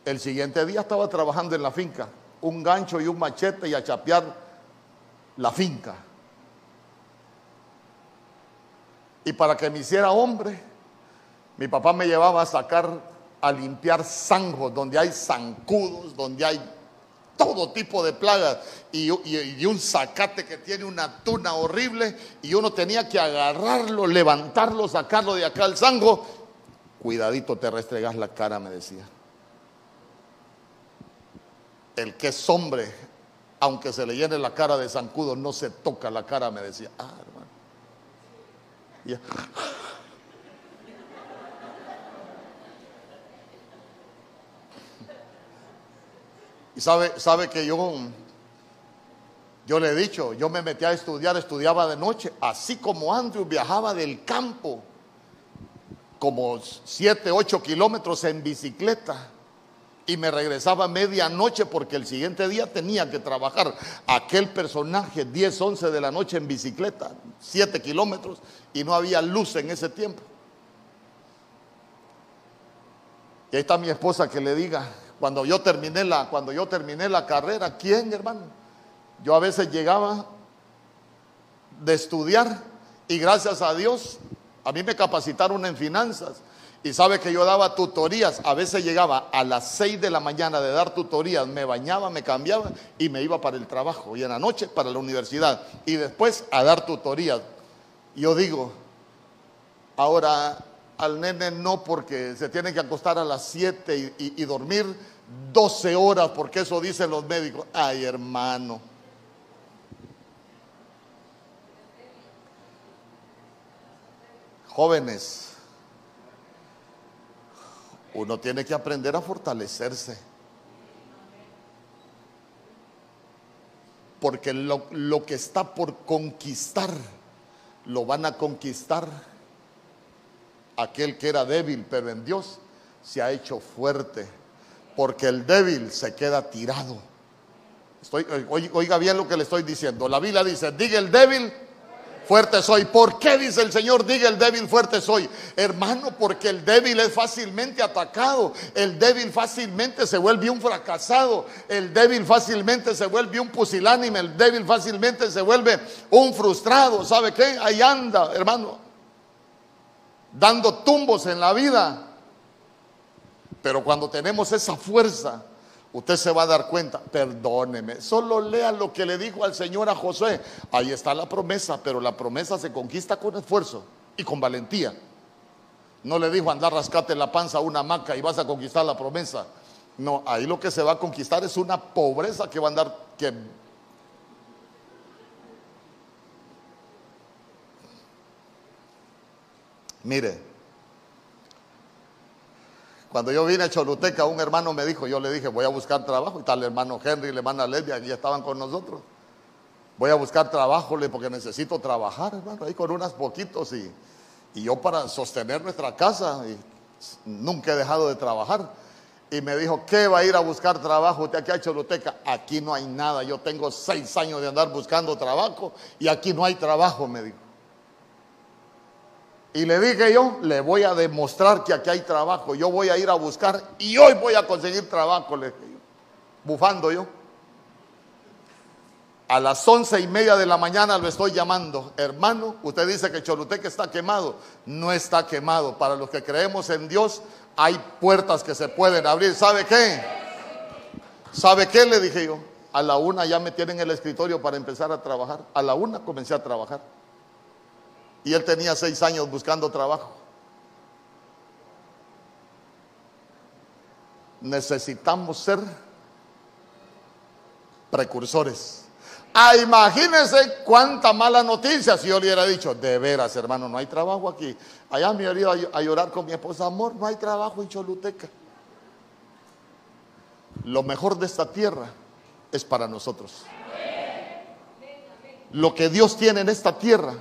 el siguiente día estaba trabajando en la finca un gancho y un machete y a chapear la finca. Y para que me hiciera hombre, mi papá me llevaba a sacar, a limpiar zanjos, donde hay zancudos, donde hay todo tipo de plagas y, un zacate que tiene una tuna horrible y uno tenía que agarrarlo, levantarlo, sacarlo de acá al zanjo. Cuidadito te restregas la cara, me decía el que es hombre, aunque se le llene la cara de zancudo, no se toca la cara, me decía. Ah, Y sabe, sabe que yo, yo le he dicho, yo me metí a estudiar, estudiaba de noche, así como Andrew viajaba del campo, como 7, 8 kilómetros en bicicleta y me regresaba medianoche porque el siguiente día tenía que trabajar. Aquel personaje, 10, 11 de la noche en bicicleta, 7 kilómetros, y no había luz en ese tiempo. Y ahí está mi esposa que le diga, cuando yo terminé la, cuando yo terminé la carrera, ¿quién, hermano? Yo a veces llegaba de estudiar y gracias a Dios, a mí me capacitaron en finanzas y sabe que yo daba tutorías, a veces llegaba a las 6 de la mañana de dar tutorías, me bañaba, me cambiaba y me iba para el trabajo y en la noche para la universidad y después a dar tutorías. Yo digo, ahora al nene no porque se tiene que acostar a las 7 y, y dormir 12 horas porque eso dicen los médicos. Ay hermano. Jóvenes, uno tiene que aprender a fortalecerse. Porque lo, que está por conquistar, lo van a conquistar aquel que era débil, pero en Dios se ha hecho fuerte. Porque el débil se queda tirado. Oiga bien lo que le estoy diciendo. La Biblia dice, diga el débil, fuerte soy. ¿Por qué dice el Señor? Diga el débil, fuerte soy. Hermano, porque el débil es fácilmente atacado. El débil fácilmente se vuelve un fracasado. El débil fácilmente se vuelve un pusilánime. El débil fácilmente se vuelve un frustrado. ¿Sabe qué? Ahí anda, hermano. Dando tumbos en la vida. Pero cuando tenemos esa fuerza, usted se va a dar cuenta, perdóneme, solo lea lo que le dijo al Señor a José. Ahí está la promesa, pero la promesa se conquista con esfuerzo y con valentía. No le dijo andar rascate la panza a una hamaca y vas a conquistar la promesa. No, ahí lo que se va a conquistar es una pobreza que va a andar Mire, cuando yo vine a Choluteca, un hermano me dijo, yo le dije, voy a buscar trabajo. Y tal el hermano Henry la hermana Lesbia, ya estaban con nosotros. Voy a buscar trabajo porque necesito trabajar, hermano, ahí con unas poquitos. Y, y yo para sostener nuestra casa, y nunca he dejado de trabajar. y me dijo, ¿qué va a ir a buscar trabajo usted aquí a Choluteca? Aquí no hay nada, yo tengo seis años de andar buscando trabajo y aquí no hay trabajo, me dijo. Y le dije yo, le voy a demostrar que aquí hay trabajo, yo voy a ir a buscar y hoy voy a conseguir trabajo, le dije yo, bufando yo. A las once y media de la mañana lo estoy llamando. Hermano, usted dice que Choluteca está quemado. No está quemado. Para los que creemos en Dios, hay puertas que se pueden abrir. ¿Sabe qué? ¿Sabe qué? Le dije yo. A la una ya me tienen el escritorio para empezar a trabajar. A la una comencé a trabajar. Y él tenía seis años buscando trabajo. Necesitamos ser precursores. Ah, imagínense cuánta mala noticia si yo le hubiera dicho, de veras, hermano, no hay trabajo aquí. Allá me ido a llorar con mi esposa, amor, no hay trabajo en Choluteca. Lo mejor de esta tierra es para nosotros. Lo que Dios tiene en esta tierra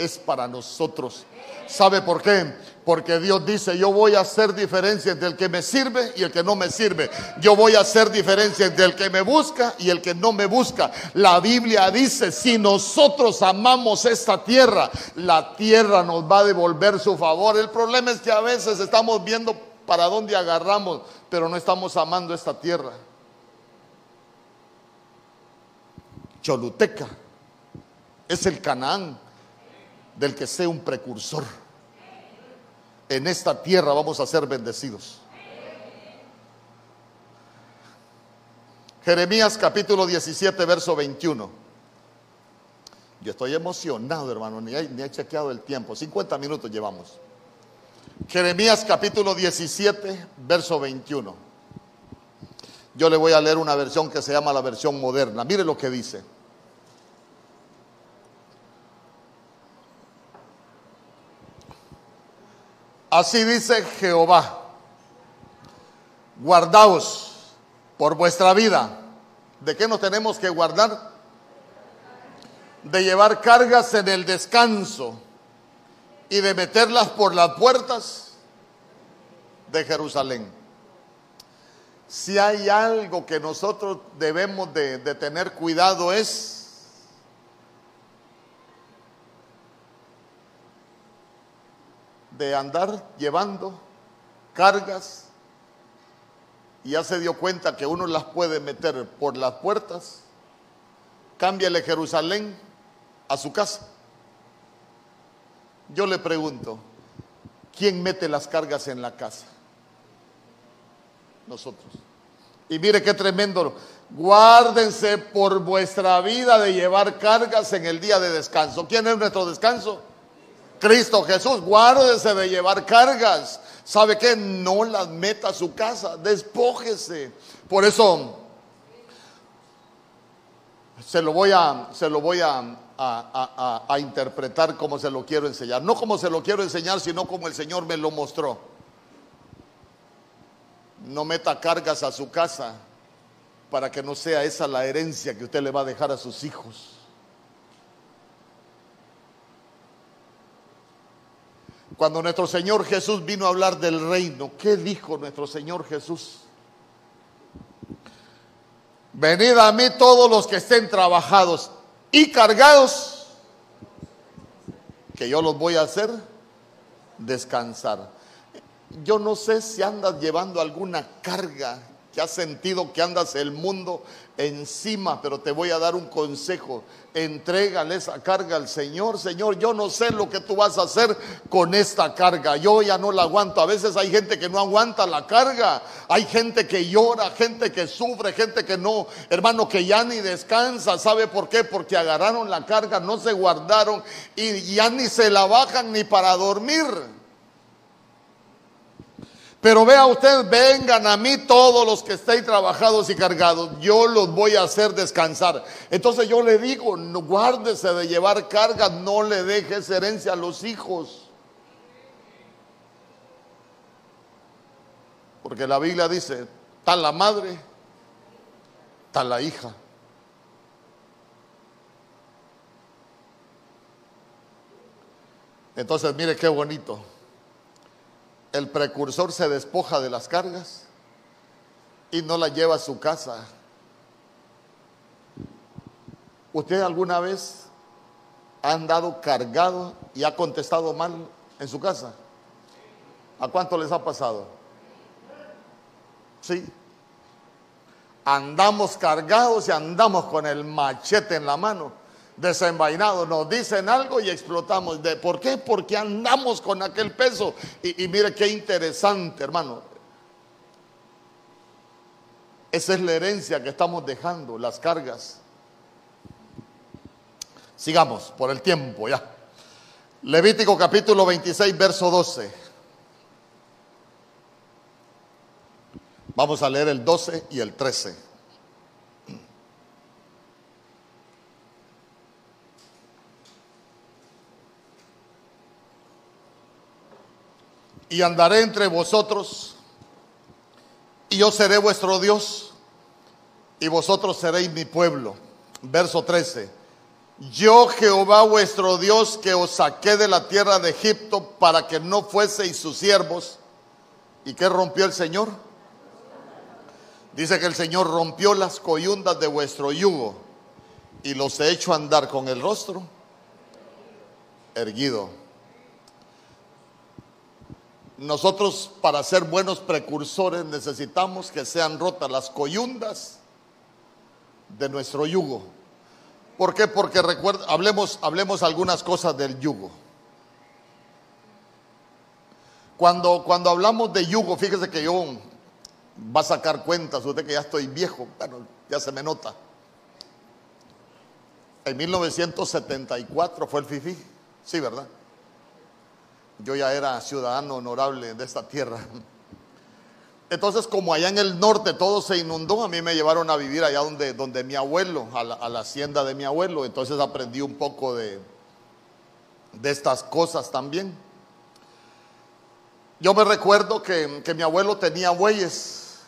es para nosotros. ¿Sabe por qué? Porque Dios dice, yo voy a hacer diferencia entre el que me sirve y el que no me sirve. Yo voy a hacer diferencia entre el que me busca y el que no me busca. La Biblia dice, si nosotros amamos esta tierra, la tierra nos va a devolver su favor. El problema es que a veces estamos viendo para dónde agarramos, pero no estamos amando esta tierra. Choluteca es el Canaán del que sea un precursor. En esta tierra vamos a ser bendecidos. Jeremías capítulo 17, verso 21. Yo estoy emocionado, hermano, ni he, ni he chequeado el tiempo. 50 minutos llevamos. Jeremías capítulo 17, verso 21. Yo le voy a leer una versión que se llama la versión moderna. Mire lo que dice. Así dice Jehová, guardaos por vuestra vida. ¿De qué nos tenemos que guardar? De llevar cargas en el descanso y de meterlas por las puertas de Jerusalén. Si hay algo que nosotros debemos de, de tener cuidado es de andar llevando cargas y ya se dio cuenta que uno las puede meter por las puertas, cámbiale Jerusalén a su casa. Yo le pregunto, ¿quién mete las cargas en la casa? Nosotros. Y mire qué tremendo. Guárdense por vuestra vida de llevar cargas en el día de descanso. ¿Quién es nuestro descanso? Cristo Jesús, guárdese de llevar cargas. ¿Sabe qué? No las meta a su casa, despójese. Por eso se lo voy a, se lo voy a, interpretar como se lo quiero enseñar. No como se lo quiero enseñar, sino como el Señor me lo mostró. No meta cargas a su casa para que no sea esa la herencia que usted le va a dejar a sus hijos. Cuando nuestro Señor Jesús vino a hablar del reino, ¿qué dijo nuestro Señor Jesús? Venid a mí todos los que estén trabajados y cargados, que yo los voy a hacer descansar. Yo no sé si andas llevando alguna carga que has sentido que andas el mundo encima, pero te voy a dar un consejo. Entrégale esa carga al Señor. Señor, yo no sé lo que tú vas a hacer con esta carga. Yo ya no la aguanto. A veces hay gente que no aguanta la carga. Hay gente que llora, gente que sufre, gente que no, hermano, que ya ni descansa. ¿Sabe por qué? Porque agarraron la carga, no se guardaron y ya ni se la bajan ni para dormir. Pero vea usted, vengan a mí todos los que estén trabajados y cargados, yo los voy a hacer descansar. Entonces yo le digo, no, guárdese de llevar cargas, no le dejes herencia a los hijos. Porque la Biblia dice, tal la madre, tal la hija. Entonces mire qué bonito el precursor se despoja de las cargas y no la lleva a su casa. ¿Usted alguna vez ha andado cargado y ha contestado mal en su casa? ¿A cuánto les ha pasado? Sí. Andamos cargados y andamos con el machete en la mano, desenvainados. Nos dicen algo y explotamos. ¿De, ¿Por qué? Porque andamos con aquel peso. Y, y mire qué interesante, hermano. Esa es la herencia que estamos dejando, las cargas. Sigamos por el tiempo ya. Levítico capítulo 26, verso 12. Vamos a leer el 12 y el 13. Y andaré entre vosotros, y yo seré vuestro Dios, y vosotros seréis mi pueblo. Verso 13. Yo Jehová vuestro Dios que os saqué de la tierra de Egipto para que no fueseis sus siervos. ¿Y qué rompió el Señor? Dice que el Señor rompió las coyundas de vuestro yugo y los he hecho andar con el rostro erguido. Nosotros para ser buenos precursores necesitamos que sean rotas las coyundas de nuestro yugo. ¿Por qué? Porque recuerda, hablemos, hablemos algunas cosas del yugo. Cuando, cuando hablamos de yugo, fíjese que yo va a sacar cuentas, usted que ya estoy viejo, bueno, ya se me nota. En 1974 fue el FIFI, sí, ¿verdad? Yo ya era ciudadano honorable de esta tierra. Entonces, como allá en el norte todo se inundó, a mí me llevaron a vivir allá donde, donde mi abuelo, a la, hacienda de mi abuelo. Entonces aprendí un poco de, de estas cosas también. Yo me recuerdo que, que mi abuelo tenía bueyes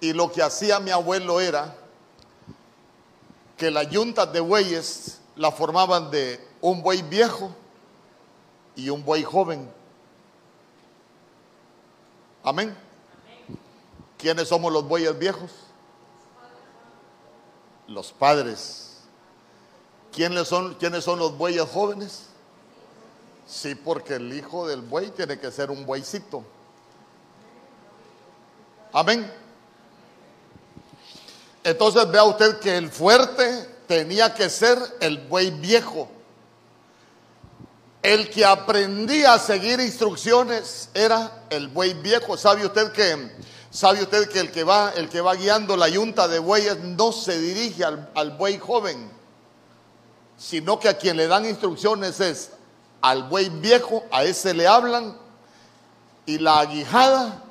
y lo que hacía mi abuelo era que las yuntas de bueyes la formaban de un buey viejo y un buey joven. Amén. ¿Quiénes somos los bueyes viejos? Los padres. ¿Quiénes son, ¿Quiénes son los bueyes jóvenes? Sí, porque el hijo del buey tiene que ser un bueycito. Amén. Entonces vea usted que el fuerte tenía que ser el buey viejo. El que aprendía a seguir instrucciones era el buey viejo. ¿Sabe usted que sabe usted que el que va el que va guiando la yunta de bueyes no se dirige al, al buey joven, sino que a quien le dan instrucciones es al buey viejo, a ese le hablan y la aguijada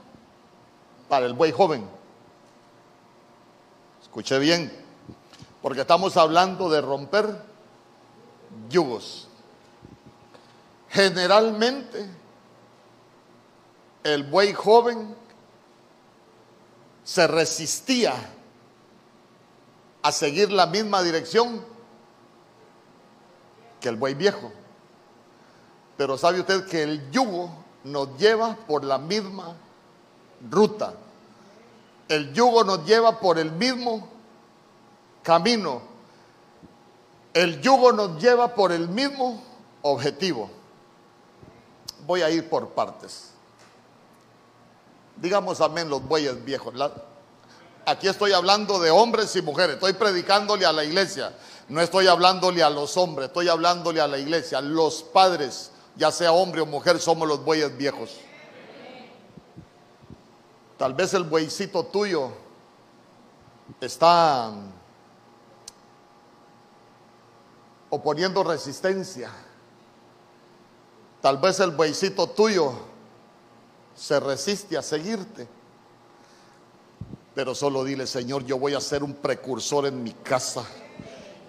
para el buey joven. Escuche bien, porque estamos hablando de romper yugos. Generalmente, el buey joven se resistía a seguir la misma dirección que el buey viejo. Pero sabe usted que el yugo nos lleva por la misma ruta. El yugo nos lleva por el mismo camino. El yugo nos lleva por el mismo objetivo. Voy a ir por partes. Digamos amén los bueyes viejos. Aquí estoy hablando de hombres y mujeres. Estoy predicándole a la iglesia. No estoy hablándole a los hombres. Estoy hablándole a la iglesia. Los padres, ya sea hombre o mujer, somos los bueyes viejos. Tal vez el bueycito tuyo está oponiendo resistencia. Tal vez el bueycito tuyo se resiste a seguirte. Pero solo dile, Señor, yo voy a ser un precursor en mi casa.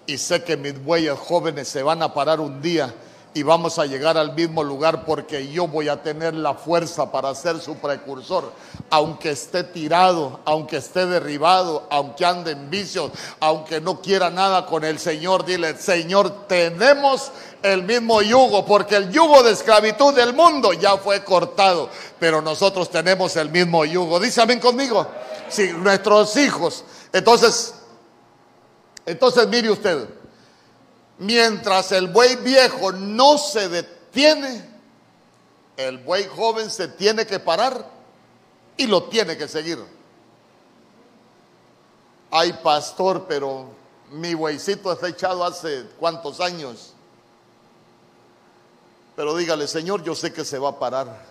Y sé que mis bueyes jóvenes se van a parar un día y vamos a llegar al mismo lugar porque yo voy a tener la fuerza para ser su precursor, aunque esté tirado, aunque esté derribado, aunque ande en vicios, aunque no quiera nada con el Señor, dile, Señor, tenemos el mismo yugo, porque el yugo de esclavitud del mundo ya fue cortado, pero nosotros tenemos el mismo yugo. Dice amén conmigo. Si nuestros hijos, entonces, entonces mire usted, Mientras el buey viejo no se detiene, el buey joven se tiene que parar y lo tiene que seguir. Ay, pastor, pero mi bueycito está echado hace cuántos años. Pero dígale, Señor, yo sé que se va a parar.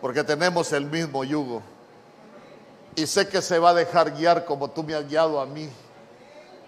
Porque tenemos el mismo yugo. Y sé que se va a dejar guiar como tú me has guiado a mí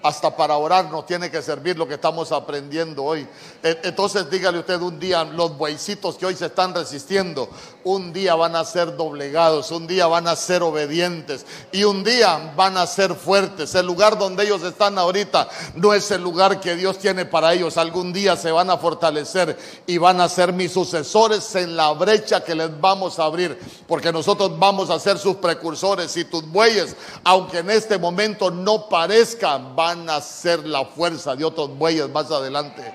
hasta para orar nos tiene que servir lo que estamos aprendiendo hoy. E, entonces dígale usted un día, los bueycitos que hoy se están resistiendo, un día van a ser doblegados, un día van a ser obedientes y un día van a ser fuertes. El lugar donde ellos están ahorita no es el lugar que Dios tiene para ellos. Algún día se van a fortalecer y van a ser mis sucesores en la brecha que les vamos a abrir, porque nosotros vamos a ser sus precursores y tus bueyes, aunque en este momento no parezcan, van a ser la fuerza de otros bueyes más adelante.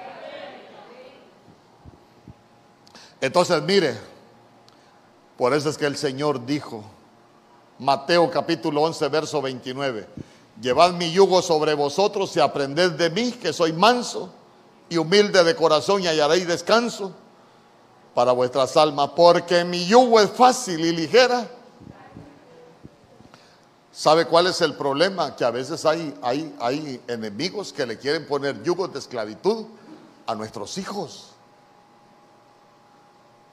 Entonces, mire, por eso es que el Señor dijo, Mateo capítulo 11, verso 29, llevad mi yugo sobre vosotros y aprended de mí, que soy manso y humilde de corazón y hallaréis descanso para vuestras almas, porque mi yugo es fácil y ligera ¿Sabe cuál es el problema? Que a veces hay, hay, hay enemigos que le quieren poner yugos de esclavitud a nuestros hijos.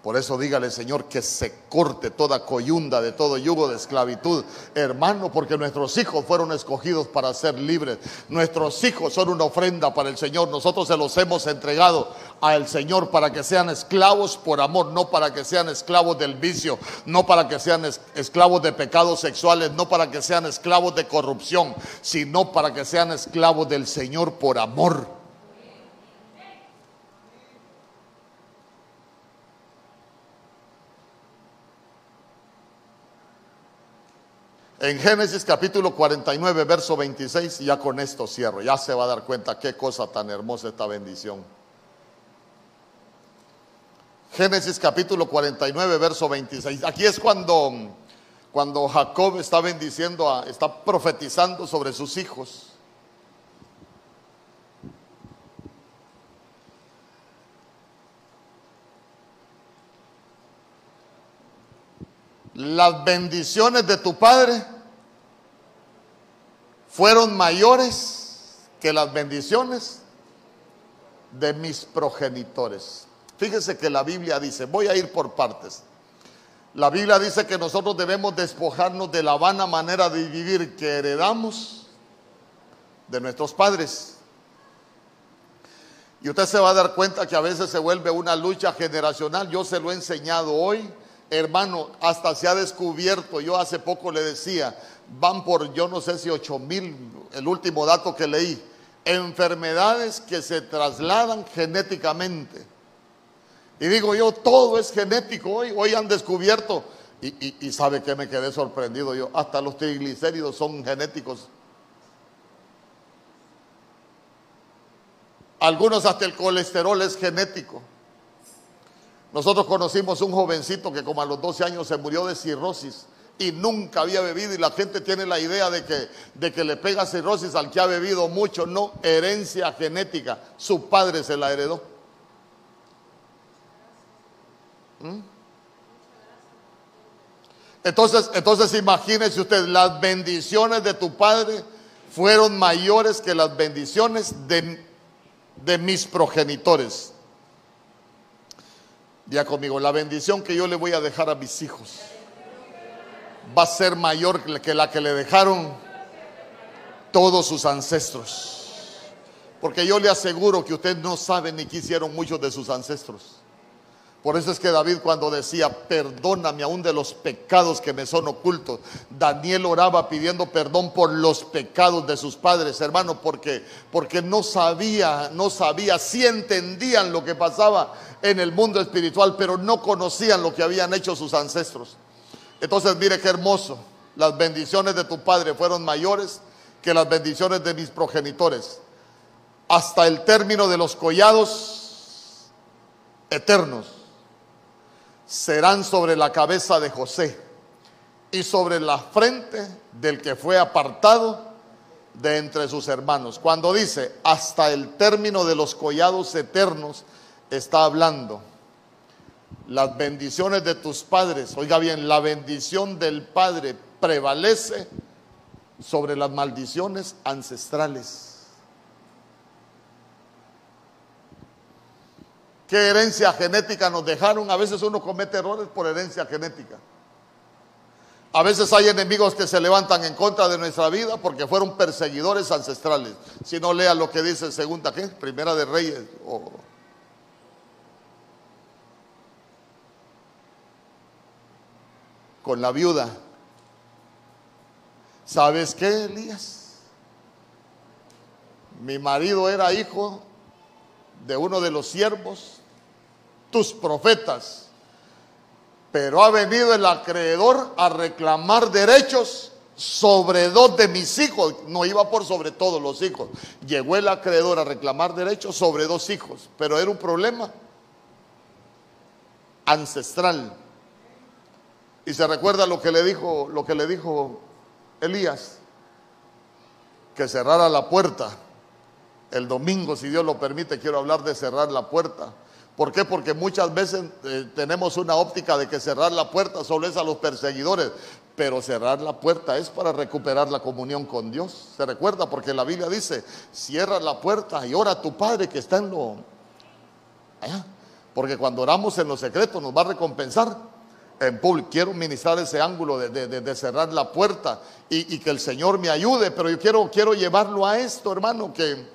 Por eso dígale, Señor, que se corte toda coyunda de todo yugo de esclavitud, hermano, porque nuestros hijos fueron escogidos para ser libres. Nuestros hijos son una ofrenda para el Señor. Nosotros se los hemos entregado al Señor para que sean esclavos por amor, no para que sean esclavos del vicio, no para que sean esclavos de pecados sexuales, no para que sean esclavos de corrupción, sino para que sean esclavos del Señor por amor. En Génesis capítulo 49, verso 26, y ya con esto cierro, ya se va a dar cuenta qué cosa tan hermosa esta bendición. Génesis capítulo 49, verso 26. Aquí es cuando, cuando Jacob está bendiciendo, está profetizando sobre sus hijos. Las bendiciones de tu padre fueron mayores que las bendiciones de mis progenitores. Fíjese que la Biblia dice, voy a ir por partes. La Biblia dice que nosotros debemos despojarnos de la vana manera de vivir que heredamos de nuestros padres. Y usted se va a dar cuenta que a veces se vuelve una lucha generacional. Yo se lo he enseñado hoy hermano, hasta se ha descubierto, yo hace poco le decía, van por yo no sé si ocho mil, el último dato que leí, enfermedades que se trasladan genéticamente. Y digo yo, todo es genético hoy, hoy han descubierto, y, sabe que me quedé sorprendido yo, hasta los triglicéridos son genéticos. Algunos hasta el colesterol es genético. Nosotros conocimos un jovencito que como a los 12 años se murió de cirrosis y nunca había bebido y la gente tiene la idea de que, de que le pega cirrosis al que ha bebido mucho. No, herencia genética. Su padre se la heredó. ¿Mm? Entonces, entonces imagínese usted, las bendiciones de tu padre fueron mayores que las bendiciones de, de mis progenitores. Conmigo, la bendición que yo le voy a dejar a mis hijos va a ser mayor que la que le dejaron todos sus ancestros. Porque yo le aseguro que usted no sabe ni qué hicieron muchos de sus ancestros. Por eso es que David cuando decía, perdóname aún de los pecados que me son ocultos, Daniel oraba pidiendo perdón por los pecados de sus padres, hermano, porque, porque no sabía, no sabía, sí entendían lo que pasaba en el mundo espiritual, pero no conocían lo que habían hecho sus ancestros. Entonces mire qué hermoso, las bendiciones de tu padre fueron mayores que las bendiciones de mis progenitores, hasta el término de los collados eternos serán sobre la cabeza de José y sobre la frente del que fue apartado de entre sus hermanos. Cuando dice hasta el término de los collados eternos, está hablando las bendiciones de tus padres. Oiga bien, la bendición del Padre prevalece sobre las maldiciones ancestrales. ¿Qué herencia genética nos dejaron? A veces uno comete errores por herencia genética. A veces hay enemigos que se levantan en contra de nuestra vida porque fueron perseguidores ancestrales. Si no lea lo que dice segunda, ¿qué? Primera de Reyes. Con la viuda. ¿Sabes qué, Elías? Mi marido era hijo de uno de los siervos, tus profetas. Pero ha venido el acreedor a reclamar derechos sobre dos de mis hijos. No iba por sobre todos los hijos. Llegó el acreedor a reclamar derechos sobre dos hijos. Pero era un problema ancestral. Y se recuerda lo que le dijo, lo que le dijo Elías, que cerrara la puerta el domingo, si Dios lo permite, quiero hablar de cerrar la puerta. ¿Por qué? Porque muchas veces eh, tenemos una óptica de que cerrar la puerta solo es a los perseguidores, pero cerrar la puerta es para recuperar la comunión con Dios. ¿Se recuerda? Porque la Biblia dice, cierra la puerta y ora a tu Padre que está en lo... Allá. Porque cuando oramos en lo secreto nos va a recompensar en público. Quiero ministrar ese ángulo de, cerrar la puerta y, y, que el Señor me ayude, pero yo quiero, quiero llevarlo a esto, hermano, que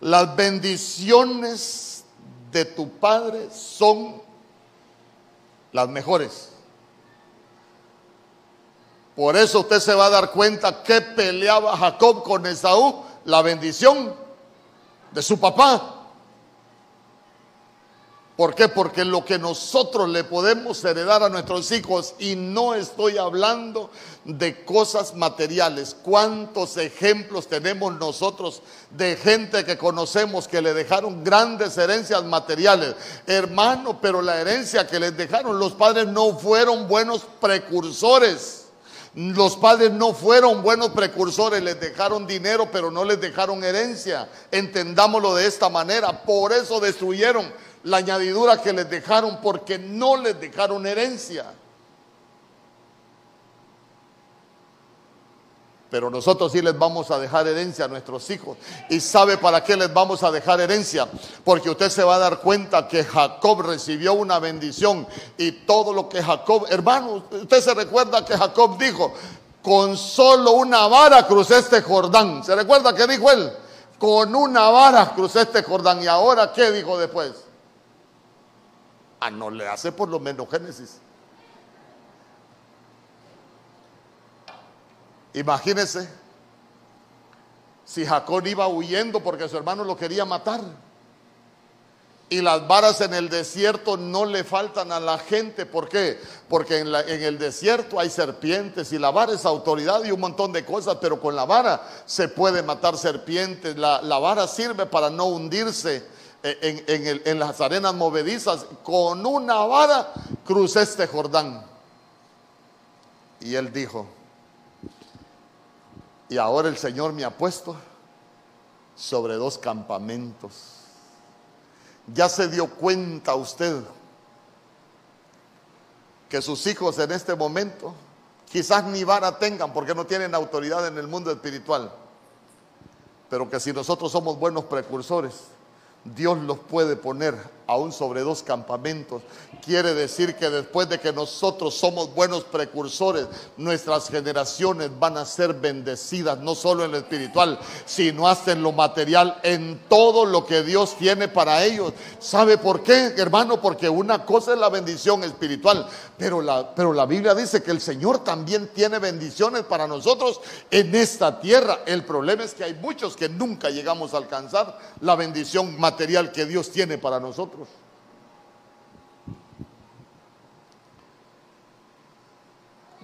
las bendiciones de tu padre son las mejores. Por eso usted se va a dar cuenta que peleaba Jacob con Esaú, la bendición de su papá. ¿Por qué? Porque lo que nosotros le podemos heredar a nuestros hijos, y no estoy hablando de cosas materiales, ¿cuántos ejemplos tenemos nosotros de gente que conocemos que le dejaron grandes herencias materiales? Hermano, pero la herencia que les dejaron los padres no fueron buenos precursores. Los padres no fueron buenos precursores, les dejaron dinero, pero no les dejaron herencia. Entendámoslo de esta manera. Por eso destruyeron la añadidura que les dejaron porque no les dejaron herencia. Pero nosotros sí les vamos a dejar herencia a nuestros hijos. ¿Y sabe para qué les vamos a dejar herencia? Porque usted se va a dar cuenta que Jacob recibió una bendición y todo lo que Jacob, hermano, usted se recuerda que Jacob dijo, con solo una vara crucé este Jordán. ¿Se recuerda que dijo él? Con una vara crucé este Jordán. ¿Y ahora qué dijo después? Ah, no le hace por lo menos Génesis. Imagínese si Jacob iba huyendo porque su hermano lo quería matar. Y las varas en el desierto no le faltan a la gente. ¿Por qué? Porque en, el desierto hay serpientes y la vara es autoridad y un montón de cosas, pero con la vara se puede matar serpientes. La vara sirve para no hundirse en, las arenas movedizas, con una vara crucé este Jordán. Y él dijo, y ahora el Señor me ha puesto sobre dos campamentos. Ya se dio cuenta usted que sus hijos en este momento quizás ni vara tengan porque no tienen autoridad en el mundo espiritual, pero que si nosotros somos buenos precursores, Dios los puede poner aún sobre dos campamentos. Quiere decir que después de que nosotros somos buenos precursores, nuestras generaciones van a ser bendecidas, no solo en lo espiritual, sino hasta en lo material, en todo lo que Dios tiene para ellos. ¿Sabe por qué, hermano? Porque una cosa es la bendición espiritual, pero la, pero la Biblia dice que el Señor también tiene bendiciones para nosotros en esta tierra. El problema es que hay muchos que nunca llegamos a alcanzar la bendición material que Dios tiene para nosotros.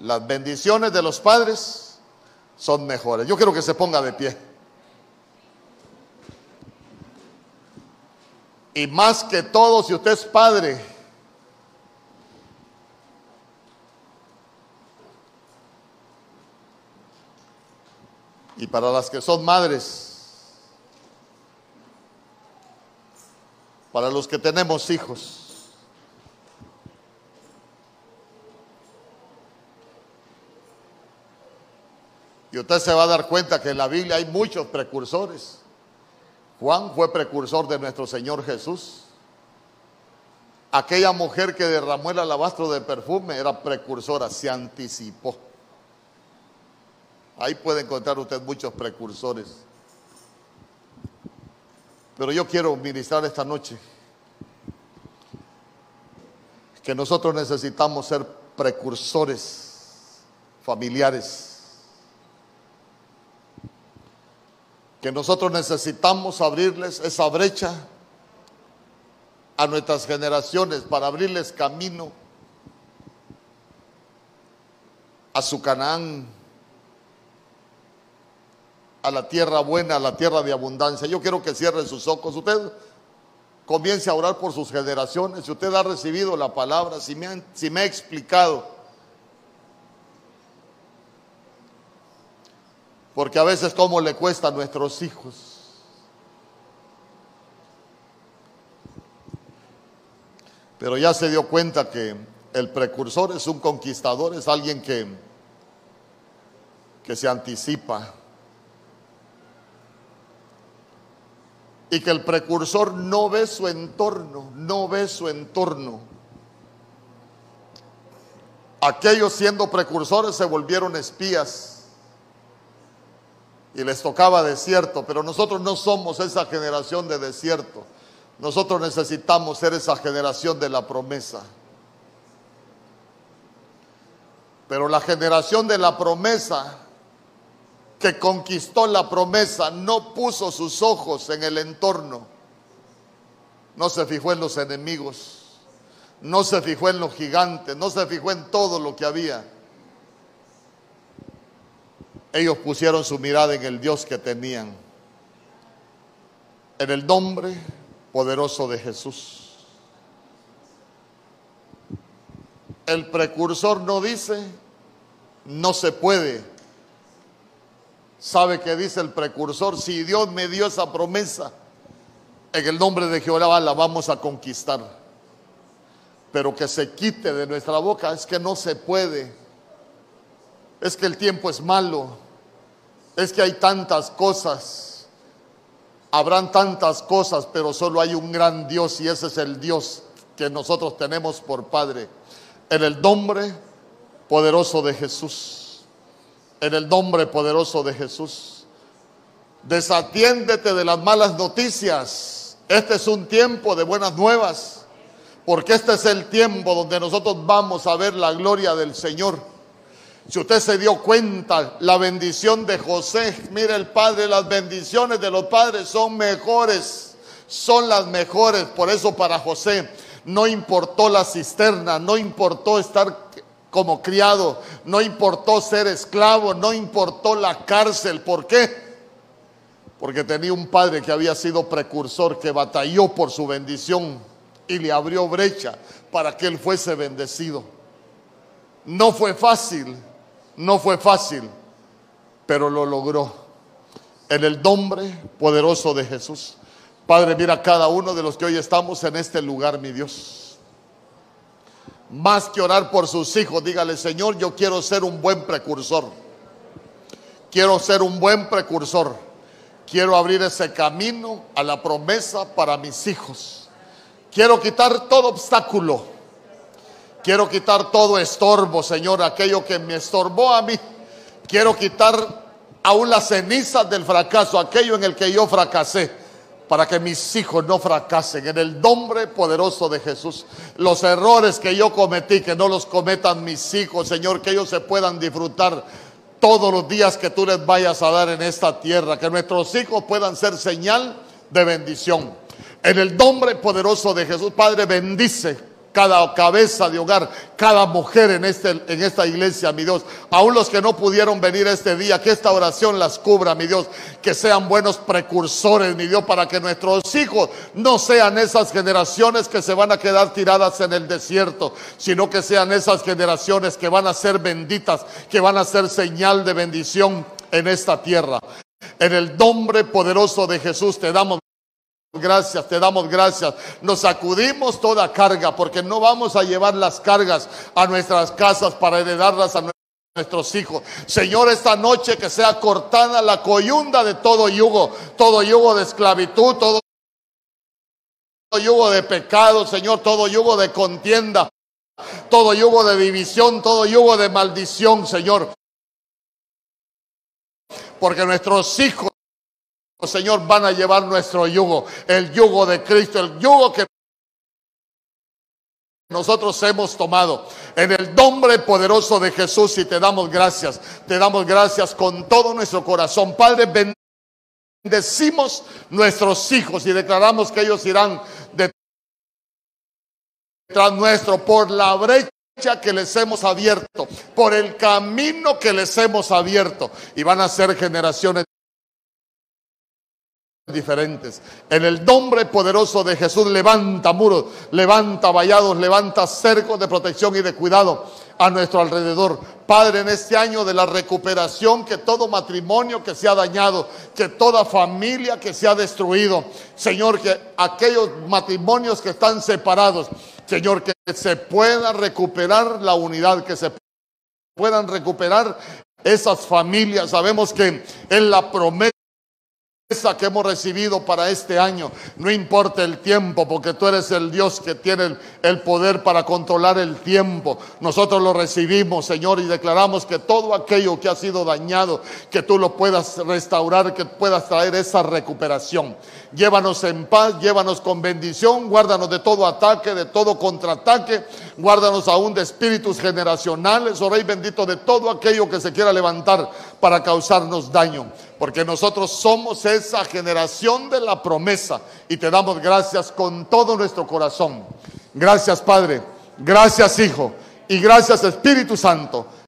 Las bendiciones de los padres son mejores. Yo quiero que se ponga de pie. Y más que todo, si usted es padre, y para las que son madres, para los que tenemos hijos, Usted se va a dar cuenta que en la Biblia hay muchos precursores. Juan fue precursor de nuestro Señor Jesús. Aquella mujer que derramó el alabastro de perfume era precursora, se anticipó. Ahí puede encontrar usted muchos precursores. Pero yo quiero ministrar esta noche que nosotros necesitamos ser precursores familiares que nosotros necesitamos abrirles esa brecha a nuestras generaciones para abrirles camino a su Canaán, a la tierra buena, a la tierra de abundancia. Yo quiero que cierren sus ojos. Usted comience a orar por sus generaciones. Si usted ha recibido la palabra, si me, si me ha explicado Porque a veces cómo le cuesta a nuestros hijos. Pero ya se dio cuenta que el precursor es un conquistador, es alguien que, que se anticipa. Y que el precursor no ve su entorno, no ve su entorno. Aquellos siendo precursores se volvieron espías y les tocaba desierto, pero nosotros no somos esa generación de desierto. Nosotros necesitamos ser esa generación de la promesa. Pero la generación de la promesa que conquistó la promesa no puso sus ojos en el entorno, no se fijó en los enemigos, no se fijó en los gigantes, no se fijó en todo lo que había ellos pusieron su mirada en el Dios que tenían, en el nombre poderoso de Jesús. El precursor no dice, no se puede. ¿Sabe qué dice el precursor? Si Dios me dio esa promesa, en el nombre de Jehová la vamos a conquistar. Pero que se quite de nuestra boca es que no se puede es que el tiempo es malo, es que hay tantas cosas, habrán tantas cosas, pero solo hay un gran Dios y ese es el Dios que nosotros tenemos por Padre. En el nombre poderoso de Jesús, en el nombre poderoso de Jesús. Desatiéndete de las malas noticias. Este es un tiempo de buenas nuevas, porque este es el tiempo donde nosotros vamos a ver la gloria del Señor. Si usted se dio cuenta, la bendición de José, mire el Padre, las bendiciones de los padres son mejores, son las mejores. Por eso para José no importó la cisterna, no importó estar como criado, no importó ser esclavo, no importó la cárcel. ¿Por qué? Porque tenía un padre que había sido precursor, que batalló por su bendición y le abrió brecha para que él fuese bendecido. No fue fácil, no fue fácil, pero lo logró. En el nombre poderoso de Jesús. Padre, mira cada uno de los que hoy estamos en este lugar, mi Dios. Más que orar por sus hijos, dígale, Señor, yo quiero ser un buen precursor. Quiero ser un buen precursor. Quiero abrir ese camino a la promesa para mis hijos. Quiero quitar todo obstáculo. Quiero quitar todo estorbo, Señor, aquello que me estorbó a mí. Quiero quitar aún las cenizas del fracaso, aquello en el que yo fracasé, para que mis hijos no fracasen. En el nombre poderoso de Jesús, los errores que yo cometí, que no los cometan mis hijos, Señor, que ellos se puedan disfrutar todos los días que tú les vayas a dar en esta tierra, que nuestros hijos puedan ser señal de bendición. En el nombre poderoso de Jesús, Padre, bendice cada cabeza de hogar, cada mujer en, este, en esta iglesia, mi Dios. Aún los que no pudieron venir este día, que esta oración las cubra, mi Dios. Que sean buenos precursores, mi Dios, para que nuestros hijos no sean esas generaciones que se van a quedar tiradas en el desierto, sino que sean esas generaciones que van a ser benditas, que van a ser señal de bendición en esta tierra. En el nombre poderoso de Jesús te damos Gracias, te damos gracias. Nos sacudimos toda carga porque no vamos a llevar las cargas a nuestras casas para heredarlas a nuestros hijos. Señor, esta noche que sea cortada la coyunda de todo yugo, todo yugo de esclavitud, todo yugo de pecado, Señor, todo yugo de contienda, todo yugo de división, todo yugo de maldición, Señor. Porque nuestros hijos Señor, van a llevar nuestro yugo, el yugo de Cristo, el yugo que nosotros hemos tomado. En el nombre poderoso de Jesús y te damos gracias, te damos gracias con todo nuestro corazón. Padre, bendecimos nuestros hijos y declaramos que ellos irán detrás nuestro por la brecha que les hemos abierto, por el camino que les hemos abierto y van a ser generaciones diferentes. En el nombre poderoso de Jesús levanta muros, levanta vallados, levanta cercos de protección y de cuidado a nuestro alrededor. Padre, en este año de la recuperación, que todo matrimonio que se ha dañado, que toda familia que se ha destruido, Señor, que aquellos matrimonios que están separados, Señor, que se pueda recuperar la unidad, que se puedan recuperar esas familias. Sabemos que en la promesa que hemos recibido para este año. No importa el tiempo, porque tú eres el Dios que tiene el, poder para controlar el tiempo. Nosotros lo recibimos, Señor, y declaramos que todo aquello que ha sido dañado, que tú lo puedas restaurar, que puedas traer esa recuperación. Llévanos en paz, llévanos con bendición, guárdanos de todo ataque, de todo contraataque, guárdanos aún de espíritus generacionales, oh Rey bendito, de todo aquello que se quiera levantar para causarnos daño porque nosotros somos esa generación de la promesa y te damos gracias con todo nuestro corazón. Gracias Padre, gracias Hijo y gracias Espíritu Santo.